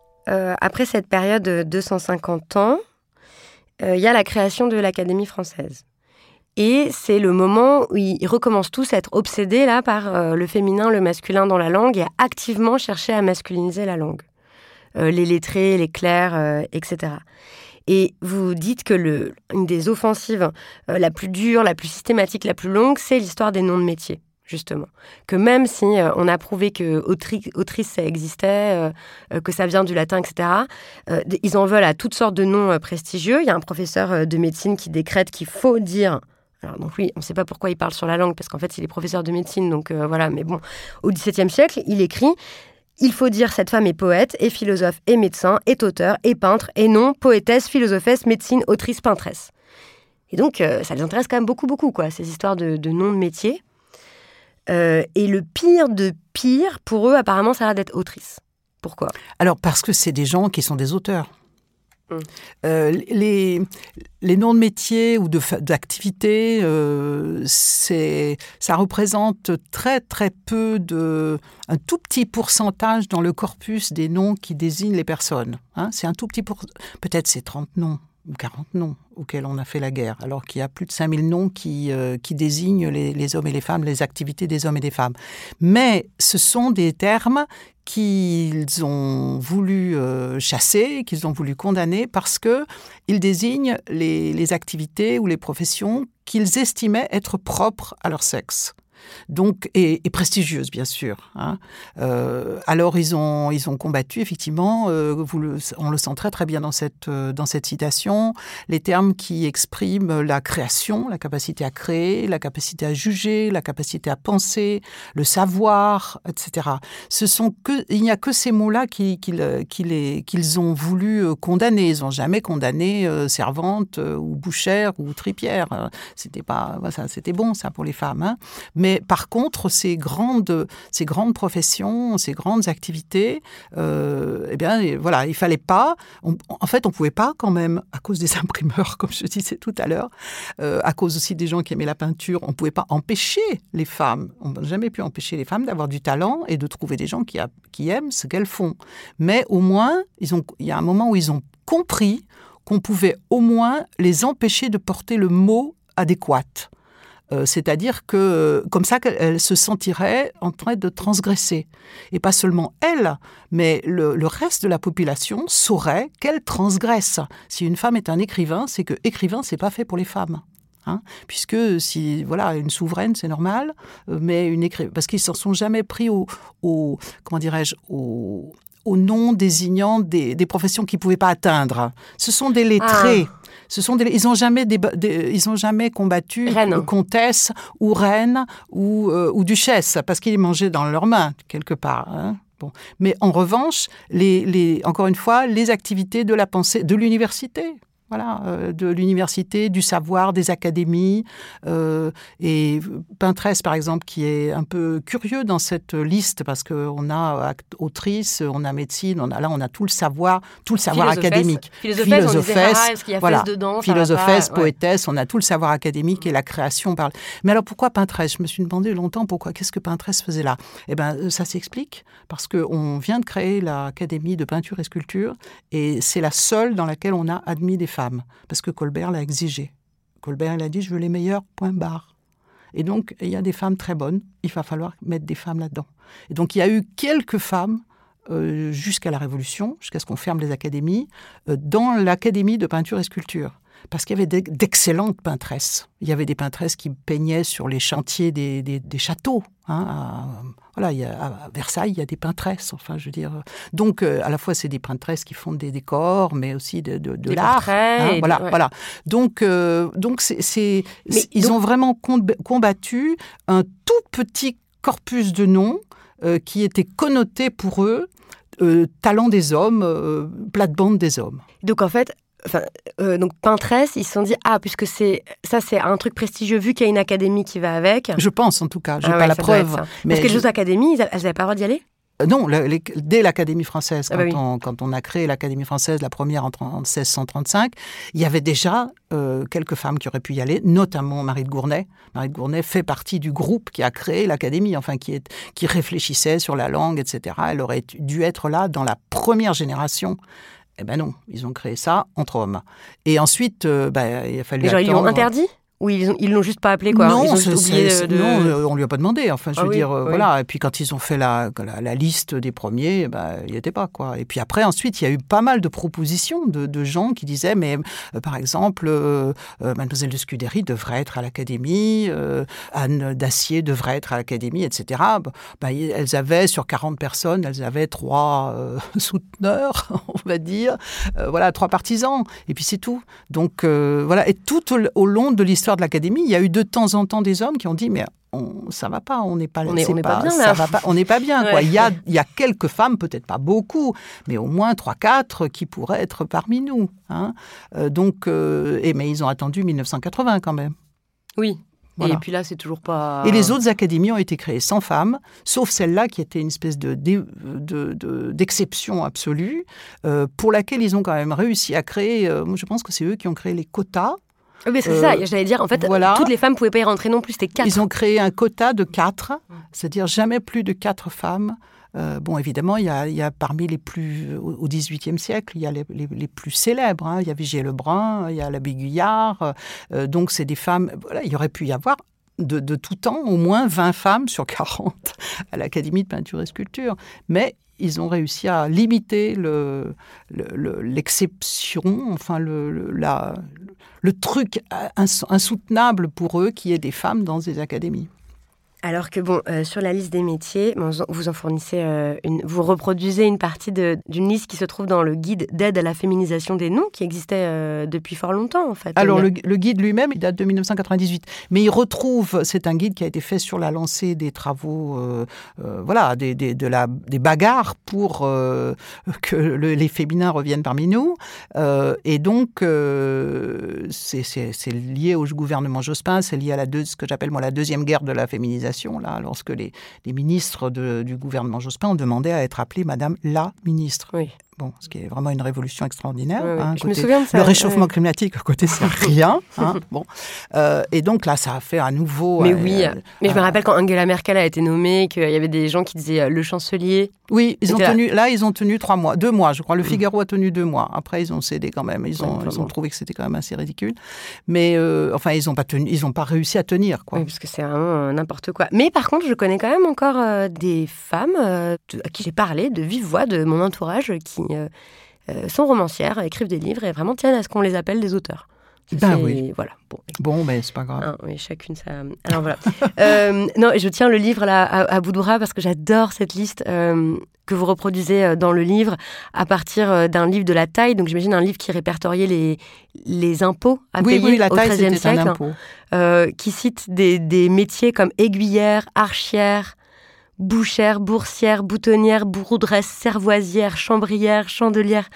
D: Euh, après cette période de 250 ans, euh, il y a la création de l'Académie française. Et c'est le moment où ils recommencent tous à être obsédés là par euh, le féminin, le masculin dans la langue et à activement chercher à masculiniser la langue. les lettrés, les clercs, etc. Et vous dites que le, une des offensives la plus dure, la plus systématique, la plus longue, c'est l'histoire des noms de métiers justement. Que même si euh, on a prouvé que autrice, ça existait, euh, euh, que ça vient du latin, etc., ils en veulent à toutes sortes de noms prestigieux. Il y a un professeur de médecine qui décrète qu'il faut dire alors donc oui, on ne sait pas pourquoi il parle sur la langue, parce qu'en fait, il est professeur de médecine, donc voilà, mais bon, au XVIIe siècle, il écrit il faut dire cette femme est poète, et philosophe, et médecin, est auteur, et peintre, et non poétesse, philosophesse, médecine, autrice, peintresse. Et donc, ça les intéresse quand même beaucoup, beaucoup, quoi, ces histoires de, de noms de métiers. Euh, et le pire de pire, pour eux, apparemment, ça a l'air d'être autrice. Pourquoi?
E: Alors, parce que c'est des gens qui sont des auteurs. Hum. Euh, les, les noms de métiers ou d'activités, euh, ça représente très très peu de, un tout petit pourcentage dans le corpus des noms qui désignent les personnes. Hein. c'est un tout petit pour, peut-être c'est 30 noms ou 40 noms auxquels on a fait la guerre, alors qu'il y a plus de 5000 noms qui, euh, qui désignent les, hommes et les femmes, les activités des hommes et des femmes. Mais ce sont des termes qu'ils ont voulu euh, chasser, qu'ils ont voulu condamner parce qu'ils désignent les, les activités ou les professions qu'ils estimaient être propres à leur sexe donc et, prestigieuse bien sûr. Hein. Euh, alors ils ont ils ont combattu effectivement. Euh, on le sent très très bien dans cette euh, dans cette citation. Les termes qui expriment la création, la capacité à créer, la capacité à juger, la capacité à penser, le savoir, etc. Ce sont que il n'y a que ces mots-là qu'ils qu'ils ont voulu condamner. Ils n'ont jamais condamné servante ou bouchère ou tripière. C'était pas ça, c'était bon ça pour les femmes. Hein. Mais Mais par contre, ces grandes, ces grandes professions, ces grandes activités, euh, eh bien, voilà, il fallait pas. en fait, on pouvait pas quand même, à cause des imprimeurs, comme je disais tout à l'heure, euh, à cause aussi des gens qui aimaient la peinture, on pouvait pas empêcher les femmes. On n'a jamais pu empêcher les femmes d'avoir du talent et de trouver des gens qui, aiment ce qu'elles font. Mais au moins, il y a un moment où ils ont compris qu'on pouvait au moins les empêcher de porter le mot adéquat. Euh, c'est-à-dire que comme ça qu'elle se sentirait en train de transgresser. Et pas seulement elle, mais le, reste de la population saurait qu'elle transgresse. Si une femme est un écrivain, c'est que écrivain, c'est pas fait pour les femmes. Hein. puisque si voilà une souveraine c'est normal euh, mais une écrivain parce qu'ils s'en sont jamais pris au, comment dirais-je au, nom désignant des, des professions qu'ils pouvaient pas atteindre ce sont des lettrés ah. Ce sont ils n'ont jamais, ils ont jamais combattu
D: reine.
E: comtesse ou reine ou, euh, ou duchesse parce qu'ils mangeaient dans leurs mains quelque part. Hein. Bon. Mais en revanche, les, les, encore une fois, les activités de la pensée de l'université, voilà, euh, de l'université, du savoir, des académies. Euh, et Pinterest, par exemple, qui est un peu curieux dans cette liste parce qu'on a autrice, on a médecine, on a là, on a tout le savoir, tout le savoir académique.
D: Philosophesse, voilà, dedans,
E: philosophesse, poétesse, on a tout le savoir académique et la création parle. Mais alors pourquoi Pinterest? Je me suis demandé longtemps pourquoi. Qu'est-ce que Pinterest faisait là? Eh ben, ça s'explique parce qu'on vient de créer l'académie de peinture et sculpture et c'est la seule dans laquelle on a admis des femmes parce que Colbert l'a exigé. Colbert, il a dit, je veux les meilleurs, point barre. Et donc, il y a des femmes très bonnes, il va falloir mettre des femmes là-dedans. Et donc, il y a eu quelques femmes euh, jusqu'à la Révolution, jusqu'à ce qu'on ferme les académies, euh, dans l'académie de peinture et sculpture parce qu'il y avait d'excellentes peintresses. Il y avait des peintresses qui peignaient sur les chantiers des, des, châteaux. Hein, à, voilà, il y a, à Versailles, il y a des peintresses. Enfin, je veux dire, donc euh, à la fois c'est des peintresses qui font des décors, mais aussi de, de, de l'art. Hein, voilà, voilà. Donc, euh, donc c'est, ils ont vraiment combattu un tout petit corpus de noms euh, qui était connoté pour eux talent des hommes, plate-bande des hommes.
D: Donc en fait, Enfin, euh, donc Pinterest, ils se sont dit ah puisque c'est ça c'est un truc prestigieux vu qu'il y a une académie qui va avec.
E: Je pense en tout cas, j'ai ah pas la preuve.
D: Mais Parce que les autres académies, elles n'avaient pas le droit d'y aller.
E: Euh, non, dès l'Académie française, ah bah quand, on, a créé l'Académie française, la première en 1635, il y avait déjà euh, quelques femmes qui auraient pu y aller, notamment Marie de Gournay. Marie de Gournay fait partie du groupe qui a créé l'Académie, enfin qui, est, qui réfléchissait sur la langue, etc. Elle aurait dû être là dans la première génération eh ben non, ils ont créé ça entre hommes. Et ensuite, euh, bah, il a fallu.
D: genre, ils l'ont interdit? Ou ils l'ont juste pas appelé quoi
E: Non,
D: ils ont oublié
E: de... non, euh, on lui a pas demandé. Enfin, je ah veux dire, euh, voilà. Et puis quand ils ont fait la, la, liste des premiers, bah, il n'y était pas quoi. Et puis après, ensuite, il y a eu pas mal de propositions de, de gens qui disaient, mais euh, par exemple, Mademoiselle de Scudéry devrait être à l'académie, Anne d'Acier devrait être à l'académie, etc. Bah, elles avaient sur 40 personnes, elles avaient trois souteneurs, on va dire, voilà, trois partisans. Et puis c'est tout. Donc voilà. Et tout au long de l'histoire de l'académie, il y a eu de temps en temps des hommes qui ont dit mais on, ça va pas, on n'est pas,
D: on est, pas, bien ça
E: va pas, on n'est pas bien. Quoi. Il, y a, il y a quelques femmes, peut-être pas beaucoup, mais au moins trois, quatre qui pourraient être parmi nous. Hein. Euh, donc, euh, et, mais ils ont attendu 1980 quand même.
D: Oui. Et puis là, c'est toujours pas.
E: Et les autres académies ont été créées sans femmes, sauf celle-là qui était une espèce de, d'exception absolue, euh, pour laquelle ils ont quand même réussi à créer. je pense que c'est eux qui ont créé les quotas
D: oui, c'est ça, euh, j'allais dire, en fait, toutes les femmes ne pouvaient pas y rentrer non plus, c'était quatre.
E: Ils ont créé un quota de quatre, c'est-à-dire jamais plus de quatre femmes. Euh, bon, évidemment, il y, a, il y, a, parmi les plus, au XVIIIe siècle, il y a les, les, plus célèbres. Hein. Il y a Vigier Lebrun, il y a l'abbé Guyard. Euh, donc, c'est des femmes. Voilà, il y aurait pu y avoir de, de, tout temps au moins 20 femmes sur 40 à l'Académie de peinture et sculpture. Mais ils ont réussi à limiter l'exception, le, enfin le, la, le truc insoutenable pour eux qui est des femmes dans des académies.
D: Alors que bon, euh, sur la liste des métiers, vous en fournissez, euh, une, vous reproduisez une partie d'une liste qui se trouve dans le guide d'aide à la féminisation des noms, qui existait euh, depuis fort longtemps en fait.
E: Alors le, guide lui-même, il date de 1998, mais il retrouve, c'est un guide qui a été fait sur la lancée des travaux, voilà, des, des, de la, des bagarres pour que les féminins reviennent parmi nous, et donc c'est lié au gouvernement Jospin, c'est lié à la deux, ce que j'appelle moi la deuxième guerre de la féminisation lorsque les, ministres du gouvernement Jospin ont demandé à être appelés Madame la ministre. Bon, ce qui est vraiment une révolution extraordinaire. Hein,
D: Je me souviens de ça,
E: Le réchauffement
D: ouais.
E: climatique, à côté, c'est rien. hein, bon. Euh, et donc là, ça a fait à nouveau.
D: Mais
E: euh,
D: oui,
E: euh,
D: mais je me rappelle quand Angela Merkel a été nommée, qu'il y avait des gens qui disaient le chancelier.
E: Oui, ils ont
D: là.
E: tenu. Là, ils ont tenu trois mois, deux mois, je crois. Le Figaro a tenu deux mois. Après, ils ont cédé quand même. Ils ont, ils trouvé que c'était quand même assez ridicule. Mais enfin, ils n'ont pas tenu, ils ont pas réussi à tenir, quoi.
D: Oui, parce que c'est vraiment n'importe quoi. Mais par contre, je connais quand même encore des femmes à qui j'ai parlé de vive voix de mon entourage qui sont romancières, écrivent des livres et vraiment tiennent à ce qu'on les appelle des auteurs.
E: Ben oui.
D: Voilà. Bon,
E: Bon, mais c'est pas grave.
D: Oui, chacune ça. Alors voilà. Euh, non, je tiens le livre là à, à bras parce que j'adore cette liste euh, que vous reproduisez euh, dans le livre à partir euh, d'un livre de la taille. Donc j'imagine un livre qui répertoriait les, les impôts à
E: oui,
D: payer
E: oui, la
D: au XIIIe
E: un
D: siècle, euh, qui cite des, des métiers comme aiguillère, archière, bouchère, boursière, boutonnière, bourroudresse, servoisière, chambrière, chandelière.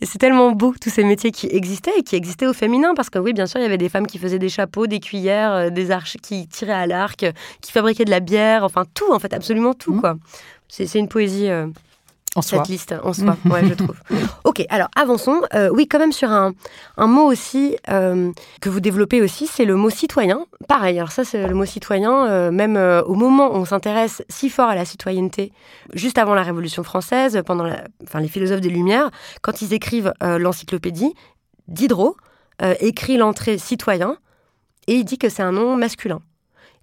D: Et c'est tellement beau, tous ces métiers qui existaient et qui existaient au féminin, parce que oui, bien sûr, il y avait des femmes qui faisaient des chapeaux, des cuillères, euh, des arches qui tiraient à l'arc, euh, qui fabriquaient de la bière, enfin tout, en fait, absolument tout,
E: Mhm.
D: quoi. C'est c'est une poésie, euh,
E: En soi.
D: cette liste, en soi, ouais, je trouve. Ok, alors avançons. Euh, oui, quand même sur un, un mot aussi euh, que vous développez aussi, c'est le mot citoyen. Pareil, alors ça, c'est le mot citoyen, euh, même au moment où on s'intéresse si fort à la citoyenneté, juste avant la Révolution française, pendant la, enfin, les philosophes des Lumières, quand ils écrivent l'encyclopédie, Diderot écrit l'entrée citoyen et il dit que c'est un nom masculin.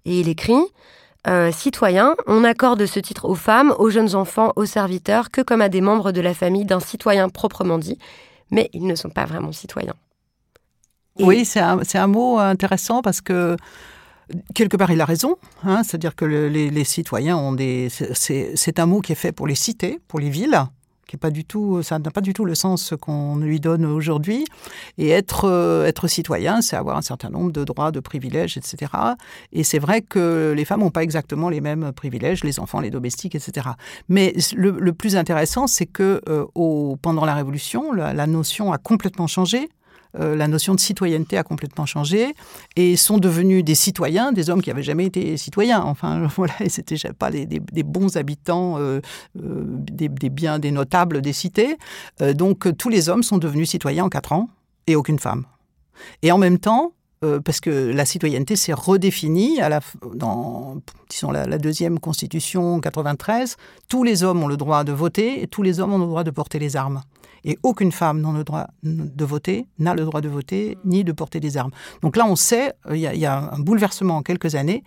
D: Et il écrit euh, citoyen, on accorde ce titre aux femmes, aux jeunes enfants, aux serviteurs, que comme à des membres de la famille d'un citoyen proprement dit, mais ils ne sont pas vraiment citoyens.
E: Oui, c'est un, mot intéressant parce que quelque part il a raison. hein, C'est-à-dire que le- les, les citoyens ont des. c'est un mot qui est fait pour les cités, pour les villes, pas du tout. Ça n'a pas du tout le sens qu'on lui donne aujourd'hui. Et être euh, être citoyen, c'est avoir un certain nombre de droits, de privilèges, etc. Et c'est vrai que les femmes n'ont pas exactement les mêmes privilèges, les enfants, les domestiques, etc. Mais le, plus intéressant, c'est que euh, au, pendant la Révolution, la notion a complètement changé. Euh, la notion de citoyenneté a complètement changé et sont devenus des citoyens, des hommes qui n'avaient jamais été citoyens. Enfin, voilà, et c'était pas des, bons habitants euh, euh, des, biens, des notables des cités. Donc, tous les hommes sont devenus citoyens en quatre ans et aucune femme. Et en même temps, parce que la citoyenneté s'est redéfinie à la, dans la, la deuxième constitution 93, tous les hommes ont le droit de voter et tous les hommes ont le droit de porter les armes. Et aucune femme n'a le droit de voter, n'a le droit de voter, ni de porter des armes. Donc là, on sait, euh, il y, a- il y a un bouleversement en quelques années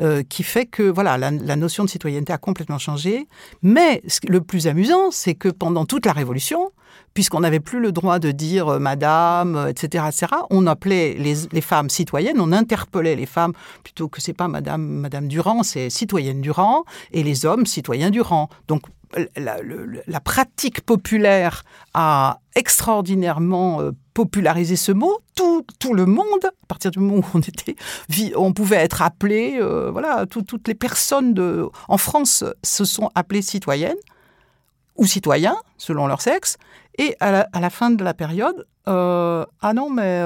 E: euh, qui fait que voilà, la, la notion de citoyenneté a complètement changé. Mais le plus amusant, c'est que pendant toute la Révolution, puisqu'on n'avait plus le droit de dire euh, madame, etc., etc., on appelait les, les femmes citoyennes, on interpellait les femmes plutôt que c'est pas madame, madame Durand, c'est citoyenne Durand, et les hommes citoyens Durand. Donc la, pratique populaire a extraordinairement euh, popularisé ce mot. Tout, tout le monde, à partir du moment où on était, on pouvait être appelé, euh, voilà, tout- toutes les personnes de, en France se sont appelées citoyennes ou citoyens, selon leur sexe. Et à la, à la fin de la période, euh, ah non, mais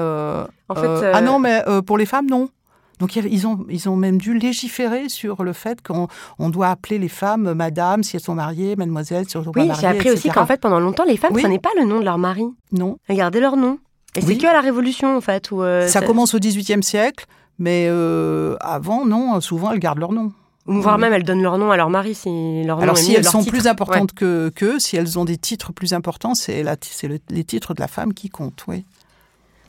D: En fait,
E: ah non, mais pour les femmes, non. Donc ils ont, ils ont même dû légiférer sur le fait qu'on on doit appeler les femmes madame si elles sont mariées, mademoiselle si elles sont pas
D: Oui,
E: mariées,
D: j'ai appris aussi qu'en fait, pendant longtemps, les femmes
E: Oui.
D: prenaient pas le nom de leur mari.
E: non.
D: Elles gardaient leur nom. Et c'est
E: Oui.
D: que à la Révolution, en fait. Où, euh,
E: ça commence au XVIIIe siècle, mais euh, avant, non, souvent elles gardent leur nom.
D: ou Voire même, elles donnent leur nom à leur mari si leur nom
E: Alors
D: est
E: si elles sont
D: titre.
E: plus
D: Ouais.
E: importantes que qu'eux, si elles ont des titres plus importants, c'est la- c'est le- les titres de la femme qui comptent, oui.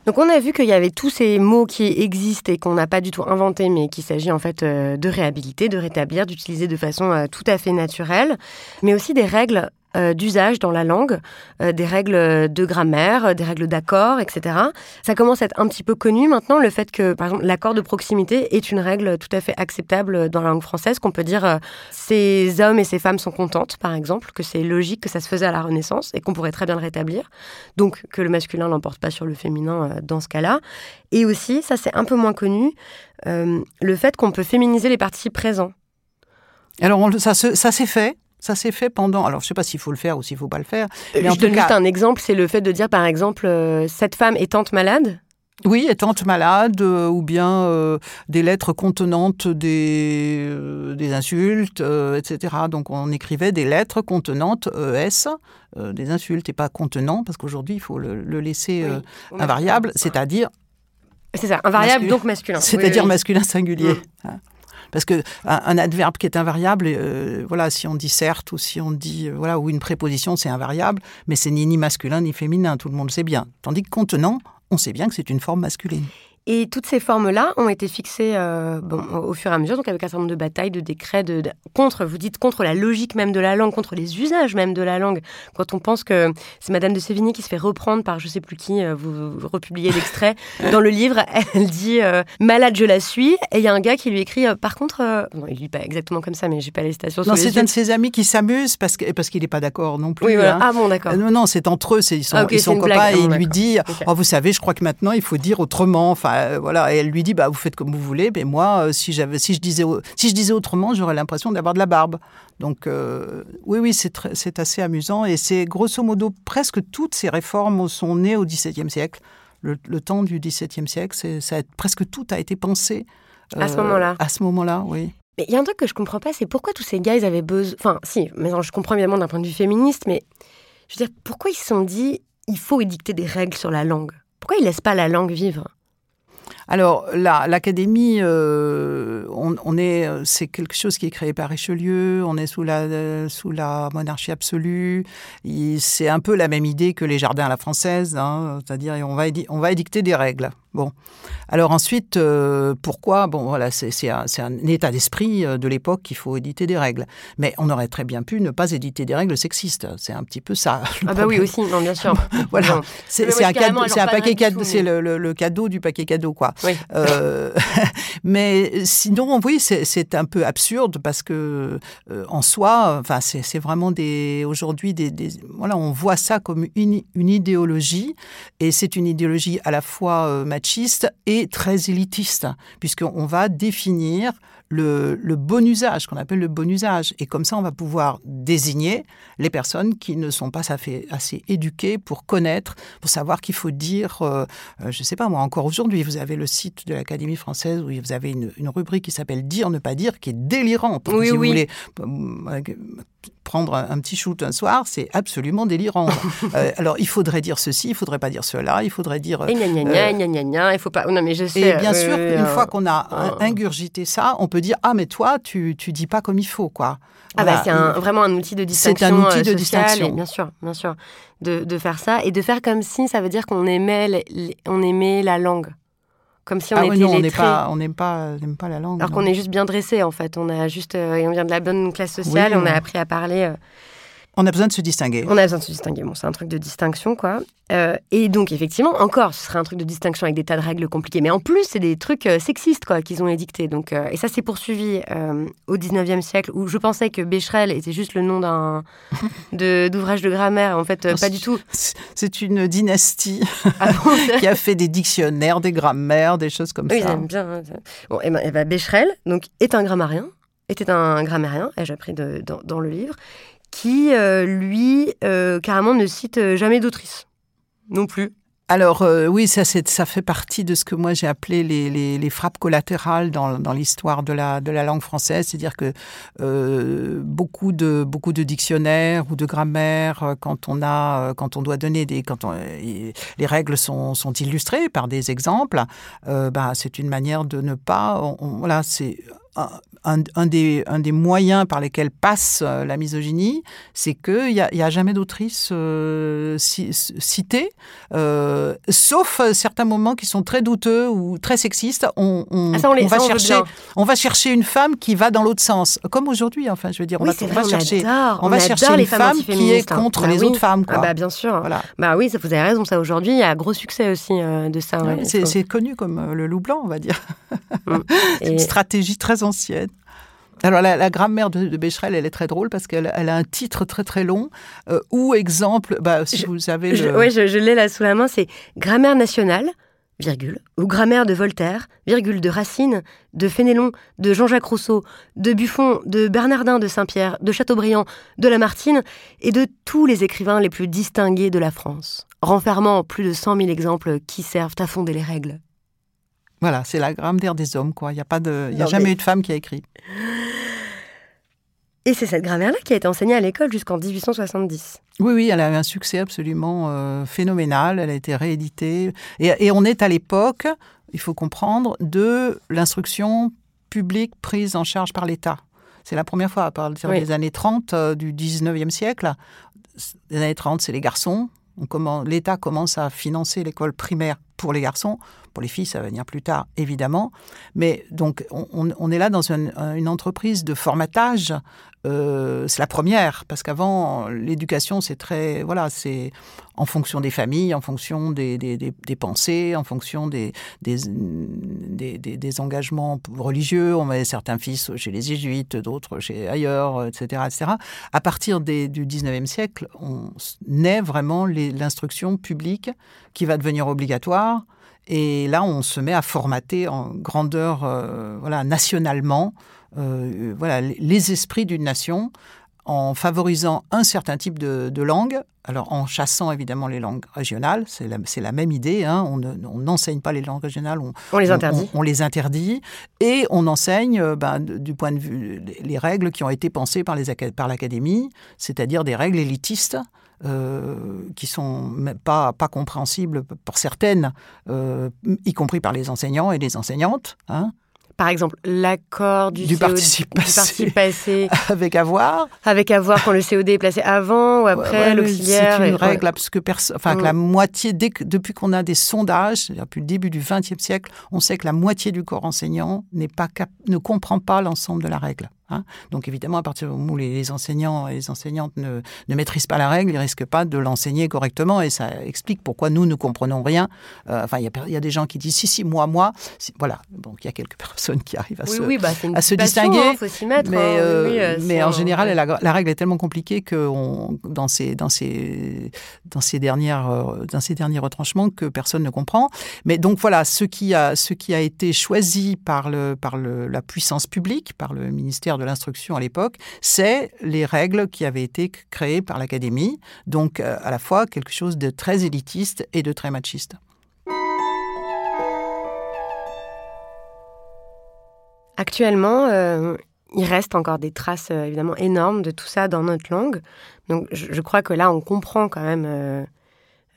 D: Donc on a vu qu'il y avait tous ces mots qui existent et qu'on n'a pas du tout inventés, mais qu'il s'agit en fait euh, de réhabiliter, de rétablir, d'utiliser de façon euh, tout à fait naturelle, mais aussi des règles euh, d'usage dans la langue, euh, des règles de grammaire, euh, des règles d'accord, etc. Ça commence à être un petit peu connu maintenant, le fait que, par exemple, l'accord de proximité est une règle tout à fait acceptable dans la langue française, qu'on peut dire ces hommes et ces femmes sont contentes, par exemple, que c'est logique que ça se faisait à la Renaissance et qu'on pourrait très bien le rétablir. Donc que le masculin l'emporte pas sur le féminin dans ce cas-là. Et aussi, ça c'est un peu moins connu, le fait qu'on peut féminiser les participes présents.
E: Alors ça s'est fait. Ça s'est fait pendant. Alors, je ne sais pas s'il faut le faire ou s'il ne faut pas le faire. Mais
D: je
E: en tout
D: donne juste
E: cas,
D: un exemple, c'est le fait de dire par exemple, euh, cette femme est tante malade.
E: Oui, étantes malades, euh, ou bien euh, des lettres contenantes des, euh, des insultes, euh, etc. Donc on écrivait des lettres contenantes ES, euh, des insultes, et pas contenant, parce qu'aujourd'hui il faut le, le laisser euh,
D: Oui,
E: invariable, c'est-à-dire
D: C'est ça, invariable
E: Masculin.
D: donc masculin.
E: c'est-à-dire
D: Oui, oui.
E: masculin singulier.
D: Mm.
E: hein. Parce que un, adverbe qui est invariable, euh, voilà, si on dit certes ou si on dit euh, voilà, ou une préposition, c'est invariable, mais c'est ni, ni masculin ni féminin, tout le monde sait bien. Tandis que contenant, on sait bien que c'est une forme masculine.
D: Et toutes ces formes-là ont été fixées euh, bon, au fur et à mesure, donc avec un certain nombre de batailles, de décrets, de, de- contre, vous dites, contre la logique même de la langue, contre les usages même de la langue. Quand on pense que c'est Madame de Sévigné qui se fait reprendre par je sais plus qui, euh, vous, vous republiez l'extrait dans le livre, elle dit euh, malade je la suis, et il y a un gars qui lui écrit par contre, non il lit pas exactement comme ça, mais j'ai pas les citations
E: Non, c'est un de ses amis qui s'amuse parce que parce qu'il n'est pas d'accord non plus.
D: Oui, voilà.
E: hein.
D: Ah bon, d'accord.
E: Non, non, c'est entre eux, c'est- ils sont,
D: Ah, ok,
E: ils sont copains et il lui dit oh, Vous savez, je crois que maintenant il faut dire autrement. Enfin, euh, voilà. Et elle lui dit bah, Vous faites comme vous voulez, mais moi, euh, si, j'avais, si, je, disais, si je disais autrement, j'aurais l'impression d'avoir de la barbe. Donc, euh, oui, oui, c'est, très- c'est assez amusant et c'est grosso modo presque toutes ces réformes sont nées au XVIIe siècle. Le, le temps du XVIIe siècle, c'est, ça a- presque tout a été pensé.
D: À ce moment-là.
E: À ce moment-là, oui.
D: Mais il y a un truc que je comprends pas, c'est pourquoi tous ces gars, ils avaient besoin. Enfin, si, mais non, je comprends évidemment d'un point de vue féministe, mais je veux dire, pourquoi ils se sont dit, il faut édicter des règles sur la langue? Pourquoi ils laissent pas la langue vivre?
E: Alors, la- l'académie, euh, on, on est, c'est quelque chose qui est créé par Richelieu. On est sous la, euh, sous la monarchie absolue. C'est un peu la même idée que les jardins à la française, hein, c'est-à-dire on va, on va édicter des règles. Bon. Alors ensuite, euh, pourquoi? Bon, voilà, c'est un, état d'esprit euh, de l'époque qu'il faut éditer des règles. Mais on aurait très bien pu ne pas éditer des règles sexistes. C'est un petit peu ça.
D: Ah bah oui aussi, non bien sûr.
E: Voilà, c'est un, cadeau, paquet cadeau, c'est le, le- le cadeau du paquet cadeau, quoi.
D: Oui.
E: Euh, mais sinon, oui, c'est- un peu absurde parce que euh, en soi, enfin, c'est vraiment des aujourd'hui des, des- voilà, on voit ça comme une, une idéologie et c'est une idéologie à la fois machiste et très élitiste puisqu'on va définir le, le bon usage, qu'on appelle le bon usage. Et comme ça, on va pouvoir désigner les personnes qui ne sont pas assez, assez éduquées pour connaître, pour savoir qu'il faut dire, euh, euh, je ne sais pas moi, encore aujourd'hui, vous avez le site de l'Académie française où vous avez une, une rubrique qui s'appelle Dire, ne pas dire, qui est délirante.
D: Oui,
E: si
D: oui.
E: vous voulez euh, prendre un, un petit shoot un soir, c'est absolument délirant. Euh, alors, il faudrait dire ceci, il faudrait pas dire cela, il faudrait dire...
D: Et gna gna gna, gna gna gna, il faut pas. Non mais je sais.
E: Et bien
D: euh,
E: sûr,
D: euh,
E: une
D: euh,
E: fois qu'on a
D: euh,
E: ingurgité ça, on peut dire ah mais toi tu tu dis pas comme il faut quoi.
D: Ah
E: Voilà.
D: bah c'est un- vraiment un outil de
E: C'est
D: distinction.
E: un outil
D: euh,
E: de
D: sociale,
E: distinction.
D: et bien sûr, bien sûr, de, de faire ça et de faire comme si ça veut dire qu'on aimait, les- les- on aimait la langue, comme si on
E: ah
D: était
E: oui, non, on
D: lettré.
E: n'aime pas on pas la langue.
D: Alors qu'on est juste bien dressé en fait. On a juste, euh, et on vient de la bonne classe sociale.
E: Oui,
D: on a appris à parler.
E: On a besoin de se distinguer.
D: on a besoin de se distinguer. Bon, c'est un truc de distinction quoi. Euh, et donc effectivement, encore, ce serait un truc de distinction avec des tas de règles compliquées. Mais en plus, c'est des trucs euh, sexistes quoi qu'ils ont édictés. Donc euh, et ça s'est poursuivi au 19e siècle où je pensais que Becherel était juste le nom d'un d'ouvrage de grammaire. En fait,
E: Non,
D: pas du tout.
E: C'est une dynastie
D: Ah bon,
E: qui a fait des dictionnaires, des grammaires, des choses comme
D: Oui,
E: ça.
D: j'aime bien. hein. Bon, et ben, et ben, Becherel, donc, est un grammairien, était un grammairien, ai-je appris de- dans, dans le livre, qui, euh, lui, euh, carrément ne cite euh, jamais d'autrice. Non plus.
E: Alors oui, ça, ça fait partie de ce que moi j'ai appelé les, frappes collatérales dans, l'histoire de la, langue française, c'est-à-dire que beaucoup de dictionnaires ou de grammaire, euh, quand on a, quand on doit donner des, quand les règles sont, illustrées par des exemples, bah, c'est une manière de ne pas, voilà, c'est un, un- un des, un des moyens par lesquels passe euh, la misogynie, c'est qu'il n'y a, y a jamais d'autrice euh, ci- citée, euh, sauf certains moments qui sont très douteux ou très sexistes. On, on-
D: Ah, ça, on les-
E: on va
D: ça,
E: chercher,
D: bien.
E: on va chercher une femme qui va dans l'autre sens, comme aujourd'hui. Enfin, je veux dire, on va,
D: vrai,
E: chercher,
D: adore.
E: on va chercher
D: les
E: une
D: femmes
E: femme qui est
D: hein.
E: contre
D: Bah
E: les
D: oui.
E: autres femmes.
D: Ah bah, bien sûr.
E: Voilà.
D: Bah oui, ça, vous avez raison. Ça, aujourd'hui, il y a gros succès aussi euh, de ça. ouais, il
E: C'est connu comme le loup blanc, on va dire.
D: Mm.
E: C'est une
D: Et-
E: stratégie très ancienne. Alors la, la grammaire de, de Becherel, elle est très drôle parce qu'elle elle a un titre très très long euh, ou exemple, bah, si
D: Je-
E: vous avez le...
D: ouais, je, je l'ai là sous la main. C'est Grammaire nationale, virgule, ou grammaire de Voltaire, virgule, de Racine, de Fénélon, de Jean-Jacques Rousseau, de Buffon, de Bernardin de Saint-Pierre, de Chateaubriand, de Lamartine et de tous les écrivains les plus distingués de la France, renfermant plus de 100 000 exemples qui servent à fonder les règles.
E: Voilà, c'est la grammaire des hommes, quoi. Il n'y a, pas de, il y a jamais eu de femme qui a écrit.
D: Et c'est cette grammaire-là qui a été enseignée à l'école jusqu'en 1870.
E: Oui, oui, elle a eu un succès absolument euh, phénoménal. Elle a été rééditée. Et, et on est à l'époque, il faut comprendre, de l'instruction publique prise en charge par l'État. C'est la première fois à partir
D: Oui.
E: des années 30 euh, du 19e siècle. Les années 30, c'est les garçons. L'État commence à financer l'école primaire pour les garçons. Pour les filles, ça va venir plus tard, évidemment. Mais donc, on, est là dans une, entreprise de formatage. Euh, c'est la première, parce qu'avant, l'éducation, c'est très. Voilà, c'est en fonction des familles, en fonction des, pensées, en fonction des, des, engagements religieux. On met certains fils chez les jésuites, d'autres chez ailleurs, etc. etc. À partir du 19e siècle, on naît vraiment l'instruction publique qui va devenir obligatoire. Et là, on se met à formater en grandeur, euh, voilà, nationalement, euh, voilà, les- esprits d'une nation, en favorisant un certain type de, de langue. Alors, en chassant évidemment les langues régionales, c'est la, même idée. hein, on ne- on n'enseigne pas les langues régionales, on,
D: On les interdit.
E: on, on les interdit et on enseigne euh, ben, du point de vue les, les règles qui ont été pensées par aca- par l'académie, c'est-à-dire des règles élitistes. Euh, qui sont pas pas compréhensibles pour certaines, euh, y compris par les enseignants et les enseignantes, hein,
D: Par exemple, l'accord du,
E: Du
D: COD
E: participe passé. avec avoir.
D: avec à voir quand le COD est placé avant ou après
E: Ouais,
D: l'auxiliaire.
E: C'est une règle, parce que, enfin, que
D: Mm.
E: la moitié, dès que, depuis qu'on a des sondages, depuis le début du XXe siècle, on sait que la moitié du corps enseignant n'est pas cap- ne comprend pas l'ensemble de la règle. Hein. Donc évidemment, à partir du moment où les, enseignants et les enseignantes ne, ne maîtrisent pas la règle, ils risquent pas de l'enseigner correctement, et ça explique pourquoi nous ne comprenons rien. Euh, enfin, il y a, il y a des gens qui disent si, si, moi, moi. Voilà. Donc il y a quelques personnes qui arrivent à
D: Oui,
E: se,
D: oui, bah, une
E: à se distinguer.
D: hein, faut s'y mettre.
E: Mais,
D: hein,
E: euh,
D: oui, euh,
E: en général,
D: ouais.
E: la, la règle est tellement compliquée que on, dans, ces, dans, ces, dans, ces dernières, euh, dans ces derniers retranchements que personne ne comprend. Mais donc voilà, ce qui a, ce qui a été choisi par, le, par le, la puissance publique, par le ministère de l'Instruction à l'époque, c'est les règles qui avaient été créées par l'Académie. Donc euh, à la fois quelque chose de très élitiste et de très machiste.
D: Actuellement, euh, il reste encore des traces euh, évidemment énormes de tout ça dans notre langue. Donc je, crois que là, on comprend quand même,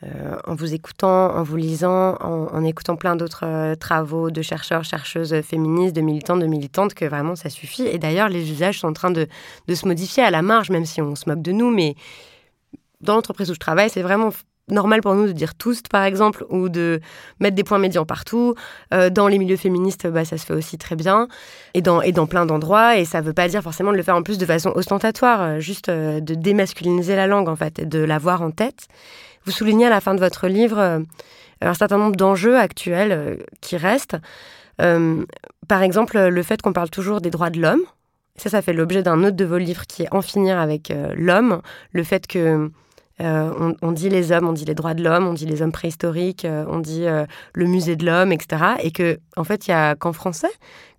D: euh, en vous écoutant, en vous lisant, en, écoutant plein d'autres euh, travaux de chercheurs, chercheuses féministes, de militants, de militantes, que vraiment ça suffit. Et d'ailleurs, les usages sont en train de, se modifier à la marge, même si on se moque de nous. Mais dans l'entreprise où je travaille, c'est vraiment normal pour nous de dire tous, par exemple, ou de mettre des points médians partout. Euh, dans les milieux féministes, bah, ça se fait aussi très bien, et dans, et dans plein d'endroits. Et ça ne veut pas dire forcément de le faire en plus de façon ostentatoire, juste de démasculiniser la langue, en fait, et de l'avoir en tête. Vous soulignez à la fin de votre livre euh, un certain nombre d'enjeux actuels euh, qui restent. Euh, par exemple, le fait qu'on parle toujours des droits de l'homme. Ça, ça fait l'objet d'un autre de vos livres qui est En finir avec l'homme. Le fait que on, dit les hommes, on dit les droits de l'homme, on dit les hommes préhistoriques, on dit le musée de l'homme, etc. Et que, en fait, il y a qu'en français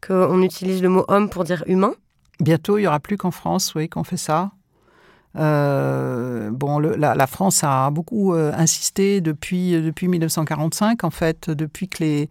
D: qu'on utilise le mot homme pour dire humain.
E: Bientôt, il n'y aura plus qu'en France, oui, qu'on fait ça. Euh, bon, le- la, la France a beaucoup euh, insisté depuis, depuis 1945, en fait, depuis que les,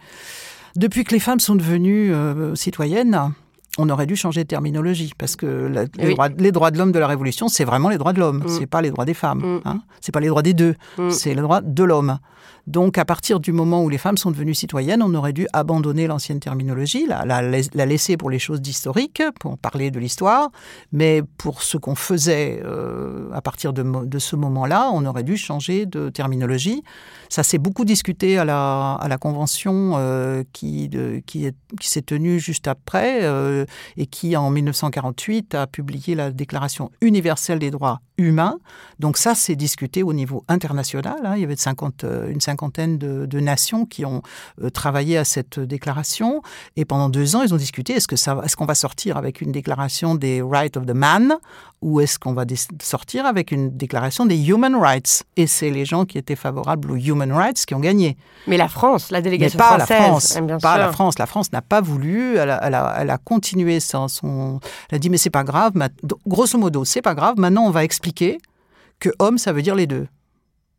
E: depuis que les femmes sont devenues euh, citoyennes. On aurait dû changer de terminologie parce que la- les,
D: Oui.
E: droits, les droits de l'homme de la Révolution, c'est vraiment les droits de l'homme,
D: Mm.
E: c'est pas les droits des femmes,
D: Mm.
E: hein. c'est pas les droits des deux,
D: Mm.
E: c'est les droits de l'homme. Donc, à partir du moment où les femmes sont devenues citoyennes, on aurait dû abandonner l'ancienne terminologie, la, la, la laisser pour les choses d'historique, pour parler de l'histoire, mais pour ce qu'on faisait euh, à partir de, ce moment-là, on aurait dû changer de terminologie. Ça s'est beaucoup discuté à la, à la convention euh, qui, qui, qui s'est tenue juste après euh, et qui, en 1948, a publié la Déclaration universelle des droits humain. Donc ça, c'est discuté au niveau international. hein. Il y avait 50, euh, une cinquantaine de, de nations qui ont euh, travaillé à cette déclaration. Et pendant deux ans, ils ont discuté est-ce que ça, est-ce qu'on va sortir avec une déclaration des rights of the man ou est-ce qu'on va sortir avec une déclaration des human rights? Et c'est les gens qui étaient favorables aux human rights qui ont gagné.
D: Mais la France, la
E: Mais
D: délégation
E: pas la
D: française,
E: France,
D: hein, bien
E: pas
D: sûr.
E: la France. La France n'a pas voulu. Elle a, elle a- elle a continué sans son. Elle a dit mais c'est pas grave. ma- Grosso modo, c'est pas grave. Maintenant, on va expliquer que homme, ça veut dire les deux.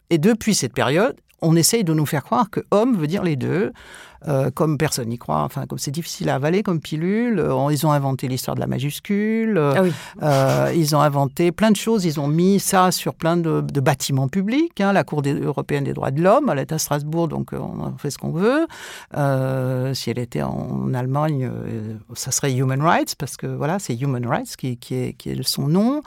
E: Et depuis cette période, on essaye de nous faire croire que homme veut dire les deux, euh, comme personne n'y croit. Enfin, comme c'est difficile à avaler comme pilule. euh, Ils ont inventé l'histoire de la majuscule. euh,
D: Ah oui.
E: euh, ils ont inventé plein de choses. Ils ont mis ça sur plein de, de bâtiments publics. hein. La Cour des- européenne des droits de l'homme, elle est à Strasbourg, donc on fait ce qu'on veut. Euh, si elle était en Allemagne, ça serait Human Rights, parce que voilà, c'est Human Rights qui, qui est, qui est son nom.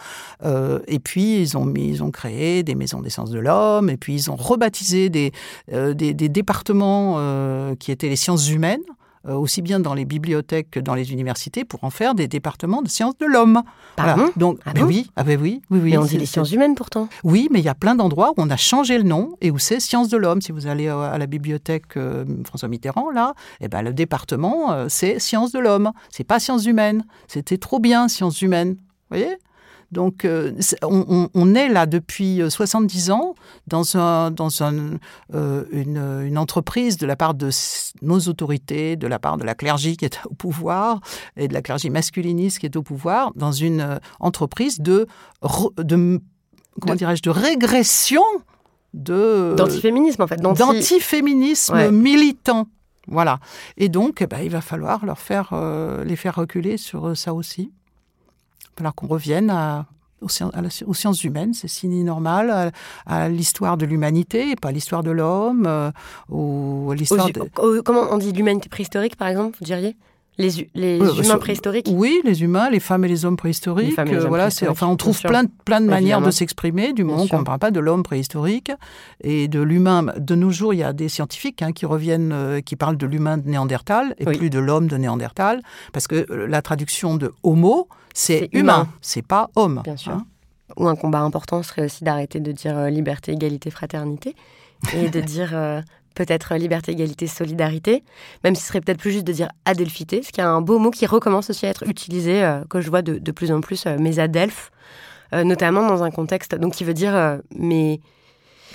E: Et puis, ils ont, mis, ils ont créé des maisons des sciences de l'homme, et puis ils ont rebaptisé des, des, des départements qui étaient les sciences humaines euh, aussi bien dans les bibliothèques que dans les universités, pour en faire des départements de sciences de l'homme.
D: Pardon?
E: Donc,
D: Ah bon?
E: oui, ah ben oui, oui, oui.
D: Mais on dit les sciences humaines pourtant.
E: Oui, mais il y a plein d'endroits où on a changé le nom et où c'est sciences de l'homme. Si vous allez euh, à la bibliothèque euh, François Mitterrand, là, eh ben, le département, euh, c'est sciences de l'homme. C'est pas sciences humaines. C'était trop bien, sciences humaines. Vous voyez? Donc, euh, on, est là depuis euh, 70 ans dans, un, dans un, euh, une, une entreprise de la part de nos autorités, de la part de la clergie qui est au pouvoir et de la clergie masculiniste qui est au pouvoir, dans une euh, entreprise de, comment dirais-je, de régression de
D: D'antiféminisme en fait. d'anti-
E: d'antiféminisme
D: Ouais.
E: militant. Voilà. Et donc, eh ben, il va falloir leur faire, euh, les faire reculer sur euh, ça aussi. Falloir qu'on revienne à, aux, sciences, à la- aux sciences humaines, c'est signe normal, à, à l'histoire de l'humanité, pas l'histoire de l'homme, euh, ou l'histoire de...
D: aux- comment on dit l'humanité préhistorique par exemple, vous diriez? Les, les
E: Euh,
D: humains préhistoriques?
E: Oui, les humains, les femmes et les hommes préhistoriques.
D: Les et les
E: euh,
D: hommes
E: voilà,
D: préhistoriques,
E: enfin, on trouve plein, de- plein de manières de s'exprimer, du moment qu'on ne parle pas de l'homme préhistorique et de l'humain. De nos jours, il y a des scientifiques hein, qui reviennent, euh, qui parlent de l'humain de Néandertal et
D: Oui.
E: plus de l'homme de Néandertal, parce que euh, la traduction de homo, c'est, humain,
D: humain.
E: c'est pas homme.
D: Bien sûr.
E: hein.
D: Ou un combat important serait aussi d'arrêter de dire euh, liberté, égalité, fraternité et de dire euh, peut-être liberté, égalité, solidarité, même si ce serait peut-être plus juste de dire adelphité, ce qui est un beau mot qui recommence aussi à être utilisé, euh, que je vois de, de plus en plus, euh, mes adelphes, euh, notamment dans un contexte donc qui veut dire euh, mes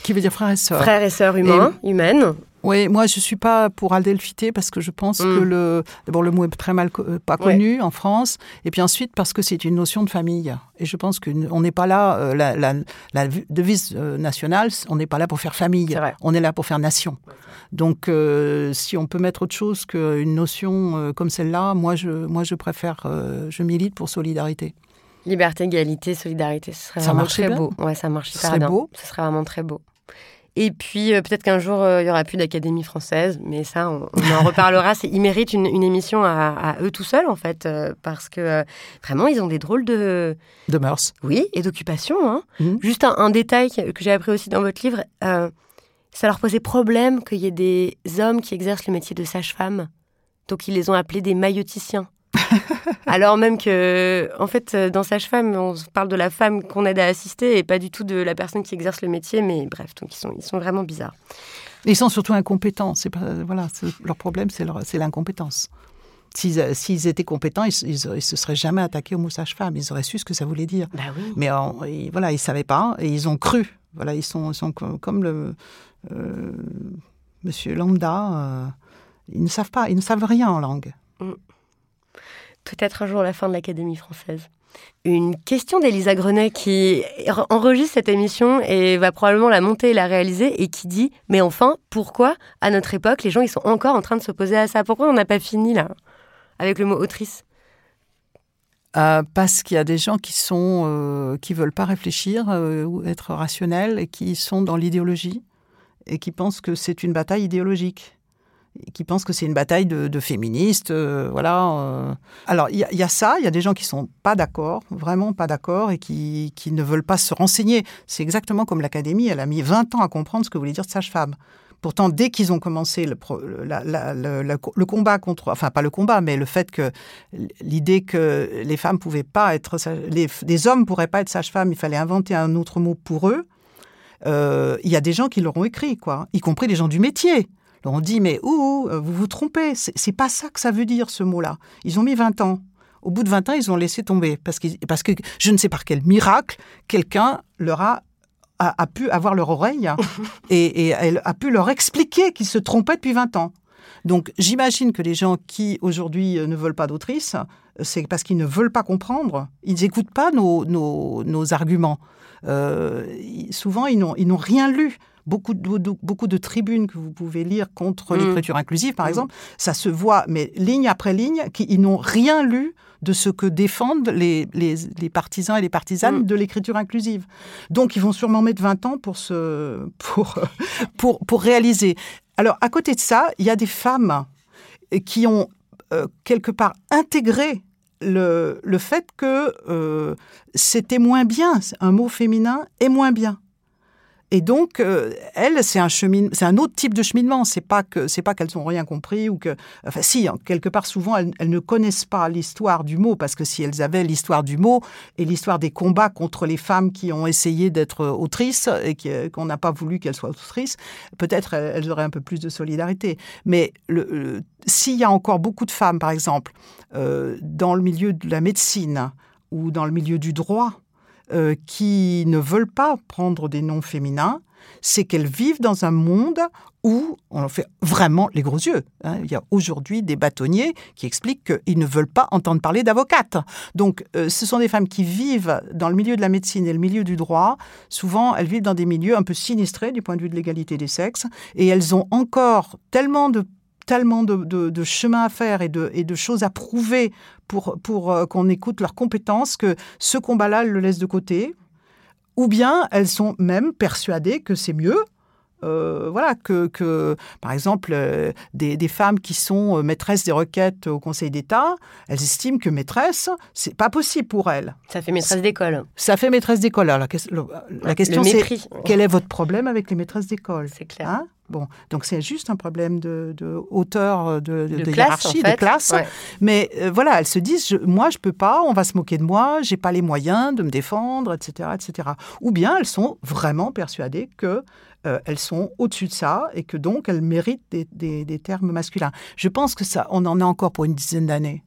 E: Qui veut dire frères et sœurs.
D: frères et sœurs humains, humaines.
E: Oui, moi je suis pas pour adelphité parce que je pense que le d'abord le mot est très mal euh, pas
D: Ouais.
E: connu en France et puis ensuite parce que c'est une notion de famille et je pense qu'on n'est pas là euh, la, la- la devise euh, nationale on n'est pas là pour faire famille on est là pour faire nation donc si on peut mettre autre chose qu'une notion comme celle-là moi je moi je préfère je milite pour solidarité
D: Liberté, égalité, solidarité, ce serait
E: Ça
D: vraiment très
E: bien.
D: beau. Ouais, ça marche super
E: serait
D: bien.
E: beau.
D: Ce serait vraiment très beau. Et puis, euh, peut-être qu'un jour, euh, il y aura plus d'Académie française, mais ça, on, on en reparlera. C'est- Ils méritent une, une émission à, à eux tout seuls, en fait, euh, parce que vraiment, ils ont des drôles de...
E: de mœurs
D: Oui, et d'occupation. Hein.
E: Mhm.
D: Juste un, un détail que, j'ai appris aussi dans votre livre, ça leur posait problème qu'il y ait des hommes qui exercent le métier de sage-femme. Donc, ils les ont appelés des mailloticiens. Alors même que, en fait, euh, dans Sage-Femme, on parle de la femme qu'on aide à assister et pas du tout de la personne qui exerce le métier. Mais bref, donc ils sont, ils sont vraiment bizarres.
E: Ils sont surtout incompétents. C'est voilà, c'est- leur problème, c'est l'incompétence. S'ils euh, s'ils étaient compétents, ils, ils, ils se seraient jamais attaqués aux mot sage-femme. Ils auraient su ce que ça voulait dire.
D: Bah oui.
E: Mais ils- voilà, ils savaient pas et ils ont cru. Voilà, ils sont, comme le euh, Monsieur Lambda. euh, ils ne savent pas, ils ne savent rien en langue.
D: Peut-être un jour la fin de l'Académie française. Une question d'Elisa Grenet qui re- enregistre cette émission et va probablement la monter et la réaliser et qui dit Mais enfin, pourquoi à notre époque les gens ils sont encore en train de s'opposer à ça? Pourquoi on n'a pas fini là avec le mot autrice?
E: Euh, parce qu'il y a des gens qui sont euh, qui veulent pas réfléchir euh, ou être rationnels et qui sont dans l'idéologie et qui pensent que c'est une bataille idéologique qui pensent que c'est une bataille de, féministes euh, voilà euh. alors il y, a- ça il y a des gens qui sont pas d'accord vraiment pas d'accord et qui, qui ne veulent pas se renseigner c'est exactement comme l'académie elle a mis 20 ans à comprendre ce que voulait dire sage-femme Pourtant, dès qu'ils ont commencé le, le, combat contre, enfin pas le combat, mais le fait que l'idée que les femmes pouvaient pas être, les, les hommes pourraient pas être sages-femmes, il fallait inventer un autre mot pour eux. Euh, il y a des gens qui l'auront écrit, quoi, y compris les gens du métier. On dit mais ouh, vous vous trompez, c'est pas ça que ça veut dire ce mot-là. Ils ont mis 20 ans. Au bout de 20 ans, ils ont laissé tomber parce, parce que je ne sais par quel miracle, quelqu'un leur a a, pu avoir leur oreille et, elle a pu leur expliquer qu'ils se trompaient depuis 20 ans. Donc j'imagine que les gens qui aujourd'hui euh, ne veulent pas d'autrice, c'est parce qu'ils ne veulent pas comprendre. Ils n'écoutent pas nos, nos, arguments. Euh, souvent, ils n'ont rien lu. Beaucoup de, beaucoup de tribunes que vous pouvez lire contre mm. l'écriture inclusive, par exemple, ça se voit, mais ligne après ligne, qu'ils n'ont rien lu de ce que défendent les, les, partisans et les partisanes mm. de l'écriture inclusive. Donc, ils vont sûrement mettre 20 ans pour, se, pour, pour, pour réaliser. Alors, à côté de ça, il y a des femmes qui ont euh, quelque part intégré le, le fait que euh, c'était moins bien, un mot féminin est moins bien. Et donc, euh, elle, c'est un autre type de cheminement. C'est pas que, c'est pas qu'elles n'ont rien compris ou que, enfin, si, quelque part, souvent, elles, ne connaissent pas l'histoire du mot parce que si elles avaient l'histoire du mot et l'histoire des combats contre les femmes qui ont essayé d'être autrices et qu'on n'a pas voulu qu'elles soient autrices, peut-être elles auraient un peu plus de solidarité. Mais s'il y a encore beaucoup de femmes, par exemple, euh, dans le milieu de la médecine ou dans le milieu du droit, euh, qui ne veulent pas prendre des noms féminins, c'est qu'elles vivent dans un monde où on fait vraiment les gros yeux. Hein. Il y a aujourd'hui des bâtonniers qui expliquent qu'ils ne veulent pas entendre parler d'avocate. Donc, euh, ce sont des femmes qui vivent dans le milieu de la médecine et le milieu du droit. Souvent, elles vivent dans des milieux un peu sinistrés du point de vue de l'égalité des sexes, et elles ont encore tellement de tellement de, chemin à faire et de, et de choses à prouver pour, pour euh, qu'on écoute leurs compétences que ce combat-là, elles le laissent de côté. Ou bien elles sont même persuadées que c'est mieux euh, voilà, que, que, par exemple, euh, des, des, femmes qui sont maîtresses des requêtes au Conseil d'État, elles estiment que maîtresse, c'est pas possible pour elles.
D: Ça fait maîtresse d'école.
E: Ça fait maîtresse d'école. Alors, la, la question, c'est quel est votre problème avec les maîtresses d'école?
D: C'est clair. Hein?
E: Bon, donc c'est juste un problème de, hauteur, euh, de, de, hiérarchie, de classe. Mais euh, voilà, elles se disent, moi je peux pas, on va se moquer de moi, j'ai pas les moyens de me défendre, etc., etc. Ou bien elles sont vraiment persuadées que euh, elles sont au-dessus de ça et que donc elles méritent des, des, termes masculins. Je pense que ça, on en a encore pour une dizaine d'années.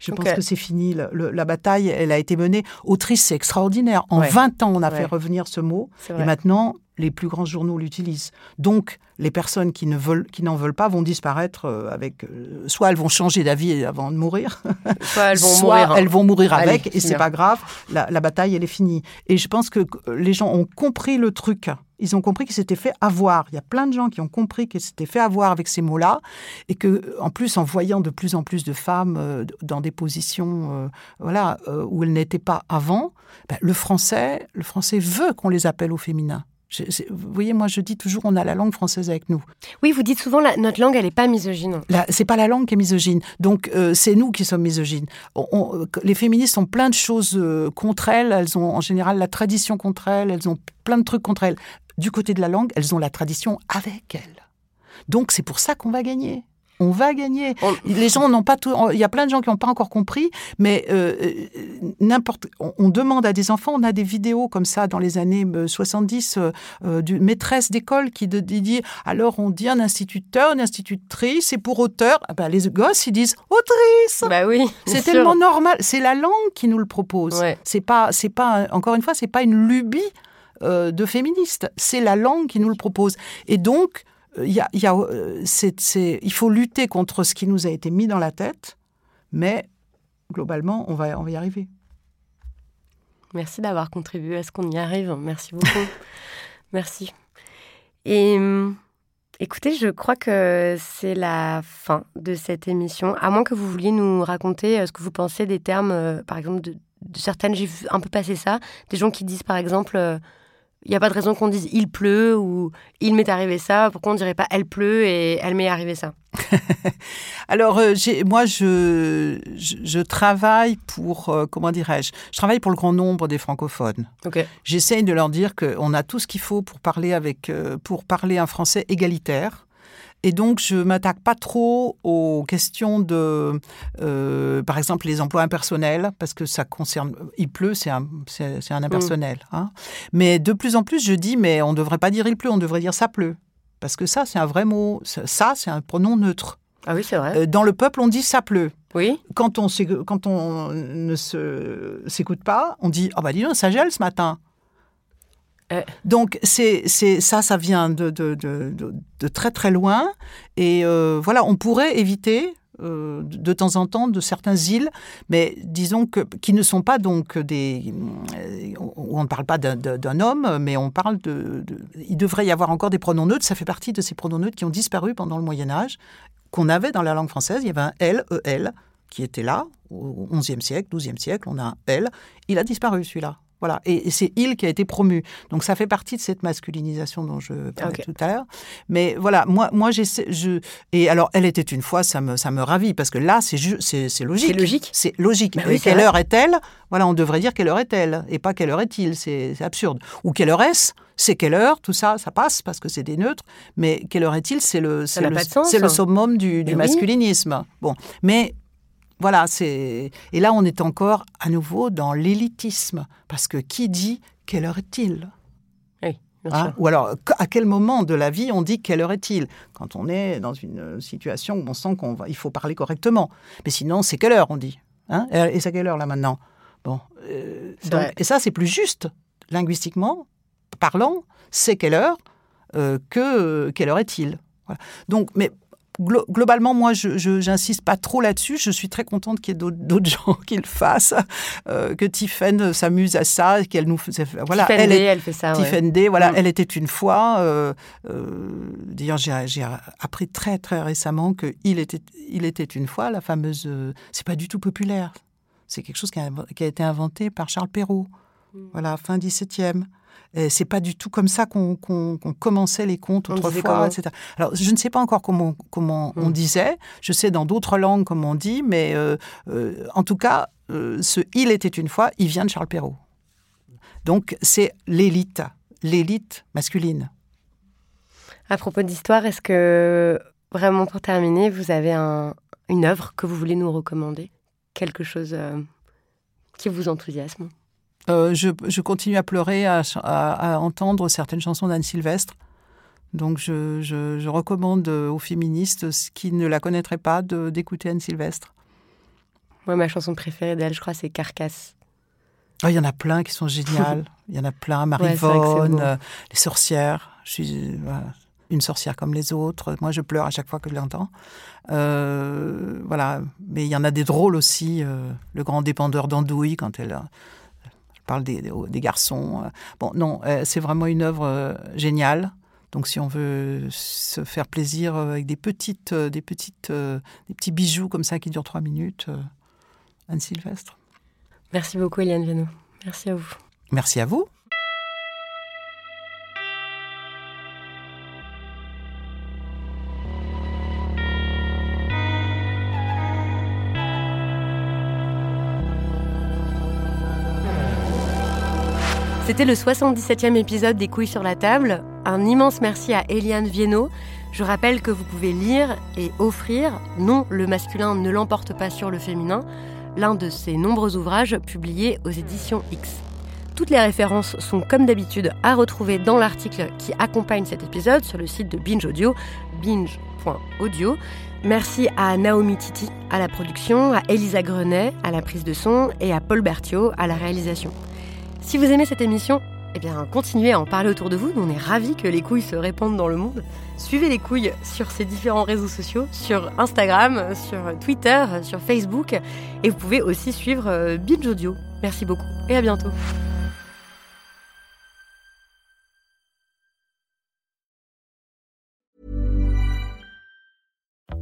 E: Je pense que c'est fini. la bataille, elle a été menée. Autrice, c'est extraordinaire. En 20 ans, on a fait revenir ce mot. Et maintenant, les plus grands journaux l'utilisent. Donc, les personnes qui ne veulent, qui n'en veulent pas vont disparaître euh, avec. Euh, soit elles vont changer d'avis avant de mourir,
D: soit elles vont mourir.
E: Elles vont mourir avec, et c'est pas grave. La, la, bataille, elle est finie. Et je pense que les gens ont compris le truc. Ils ont compris qu'ils s'étaient fait avoir. Il y a plein de gens qui ont compris qu'ils s'étaient fait avoir avec ces mots-là, et que, en plus, en voyant de plus en plus de femmes euh, dans des positions, voilà, où elles n'étaient pas avant, ben, le français, le français veut qu'on les appelle au féminin vous voyez, moi je dis toujours, on a la langue française avec nous.
D: Oui, vous dites souvent, la, notre langue, elle n'est pas misogyne.
E: C'est pas la langue qui est misogyne. Donc euh, c'est nous qui sommes misogynes. les féministes ont plein de choses euh, contre elles. Elles ont en général la tradition contre elles. Elles ont plein de trucs contre elles. Du côté de la langue, elles ont la tradition avec elles. Donc c'est pour ça qu'on va gagner on va gagner. Les gens n'ont pas tout. Il y a plein de gens qui n'ont pas encore compris, mais euh, euh, n'importe. On, demande à des enfants. On a des vidéos comme ça dans les années 70 euh, d'une maîtresse d'école qui dit alors on dit un instituteur, une institutrice, et pour auteur, ah ben, les gosses ils disent autrice.
D: Bah oui.
E: C'est tellement normal. C'est la langue qui nous le propose. C'est pas, c'est pas. Encore une fois, c'est pas une lubie de féministe. C'est la langue qui nous le propose. Et donc il, y a, il, y a, euh, il faut lutter contre ce qui nous a été mis dans la tête, mais globalement, on va, on va y arriver.
D: Merci d'avoir contribué à ce qu'on y arrive. Merci beaucoup. Merci. Et hum, écoutez, je crois que c'est la fin de cette émission. À moins que vous vouliez nous raconter euh, ce que vous pensez des termes, euh, par exemple, de, de certaines, j'ai vu un peu passer ça, des gens qui disent par exemple il n'y a pas de raison qu'on dise il pleut ou il m'est arrivé ça. Pourquoi on dirait pas elle pleut et elle m'est arrivé ça?
E: Alors, euh, moi, je, je, travaille pour, euh, comment dirais-je, je travaille pour le grand nombre des francophones.
D: Okay.
E: J'essaye de leur dire qu'on a tout ce qu'il faut pour parler, avec, euh, pour parler un français égalitaire. Et donc, je m'attaque pas trop aux questions de, par exemple, les emplois impersonnels, parce que ça concerne. Il pleut, c'est un, c'est, un impersonnel. Mm. Hein. Mais de plus en plus, je dis, mais on ne devrait pas dire il pleut, on devrait dire ça pleut. Parce que ça, c'est un vrai mot. Ça, c'est un pronom neutre.
D: Ah oui, c'est vrai. Euh,
E: dans le peuple, on dit ça pleut.
D: Oui.
E: Quand on, quand on ne s'écoute pas, on dit Ah bah dis donc, ça gèle ce matin. Euh. Donc c'est ça, ça vient de, de, de, de, très très loin. Et euh, voilà, on pourrait éviter euh, de temps en temps de certaines îles, mais disons que qui ne sont pas donc des on ne parle pas d'un homme, mais on parle de, Il devrait y avoir encore des pronoms neutres. Ça fait partie de ces pronoms neutres qui ont disparu pendant le Moyen Âge, qu'on avait dans la langue française. Il y avait un L, E-L, qui était là au XIe siècle, XIIe siècle. On a un L. Il a disparu celui-là. Voilà. Et, c'est il qui a été promu. Donc ça fait partie de cette masculinisation dont je parlais tout à l'heure. Mais voilà, moi, moi j'essaie. Je... Et alors, elle était une fois, ça me, ça me ravit, parce que là, c'est c'est logique.
D: C'est logique.
E: C'est logique. Bah quelle heure est-elle? Voilà, on devrait dire quelle heure est-elle, et pas quelle heure est-il. C'est absurde. Ou quelle heure est-ce? C'est quelle heure, tout ça, ça passe parce que c'est des neutres, mais quelle heure est-il? C'est le, c'est le, le, summum du, du masculinisme. Bon, mais voilà, c'est et là on est encore à nouveau dans l'élitisme. Parce que qui dit quelle heure est-il?
D: Oui,
E: hein? Ou alors à quel moment de la vie on dit quelle heure est-il? Quand on est dans une situation où on sent qu'on va, il faut parler correctement. Mais sinon c'est quelle heure on dit? Hein? Et c'est quelle heure là maintenant? Bon, euh, et ça c'est plus juste. Linguistiquement parlant. C'est quelle heure euh, que quelle heure est-il? Donc, mais globalement, moi, je n'insiste pas trop là-dessus. Je suis très contente qu'il y ait d'autres gens qui le fassent, euh, que Tiffen s'amuse à ça, qu'elle nous
D: voilà, elle, elle, fait ça.
E: Tiffen voilà, mm. elle était une fois. Euh, euh, d'ailleurs, j'ai appris très très récemment que il était, il était une fois la fameuse. c'est pas du tout populaire. C'est quelque chose qui a, qui a, été inventé par Charles Perrault. Mm. Voilà, fin 17e. C'est pas du tout comme ça qu'on commençait les contes autrefois, etc. Alors, je ne sais pas encore comment, comment on hmm. disait. Je sais dans d'autres langues comment on dit, mais euh, euh, en tout cas, euh, ce Il était une fois, il vient de Charles Perrault. Donc, c'est l'élite, l'élite masculine.
D: À propos d'histoire, est-ce que, vraiment pour terminer, vous avez une œuvre que vous voulez nous recommander? Quelque chose qui vous enthousiasme?
E: Euh, je, continue à pleurer à, entendre certaines chansons d'Anne Sylvestre. Donc je, recommande aux féministes qui ne la connaîtraient pas d'écouter Anne Sylvestre.
D: Moi, ma chanson préférée d'elle, je crois, c'est Carcasse.
E: Oh, il y en a plein qui sont géniales. Il y en a plein. Marie-Vonne, euh, Les sorcières. Je suis une sorcière comme les autres. Moi, je pleure à chaque fois que je l'entends. Euh, voilà. Mais il y en a des drôles aussi. le grand dépendeur d'Andouille, quand elle parle des, des garçons. Euh. Bon, non, euh, c'est vraiment une œuvre euh, géniale. Donc, si on veut se faire plaisir avec des petites, des petites, des petits bijoux comme ça qui durent trois minutes, Anne Sylvestre.
D: Merci beaucoup, Eliane Viano. Merci à vous.
E: Merci à vous.
D: C'était le 77e épisode des Couilles sur la table. Un immense merci à Eliane Viennot. Je rappelle que vous pouvez lire et offrir Non, le masculin ne l'emporte pas sur le féminin, l'un de ses nombreux ouvrages publiés aux éditions X. Toutes les références sont comme d'habitude à retrouver dans l'article qui accompagne cet épisode sur le site de Binge Audio, binge.audio. Merci à Naomi Titi à la production, à Elisa Grenet à la prise de son et à Paul Berthiaud à la réalisation. Si vous aimez cette émission, eh bien, continuez à en parler autour de vous. on est ravis que les couilles se répandent dans le monde. Suivez les couilles sur ces différents réseaux sociaux, sur Instagram, sur Twitter, sur Facebook. Et vous pouvez aussi suivre euh, Binge Audio. Merci beaucoup et à bientôt.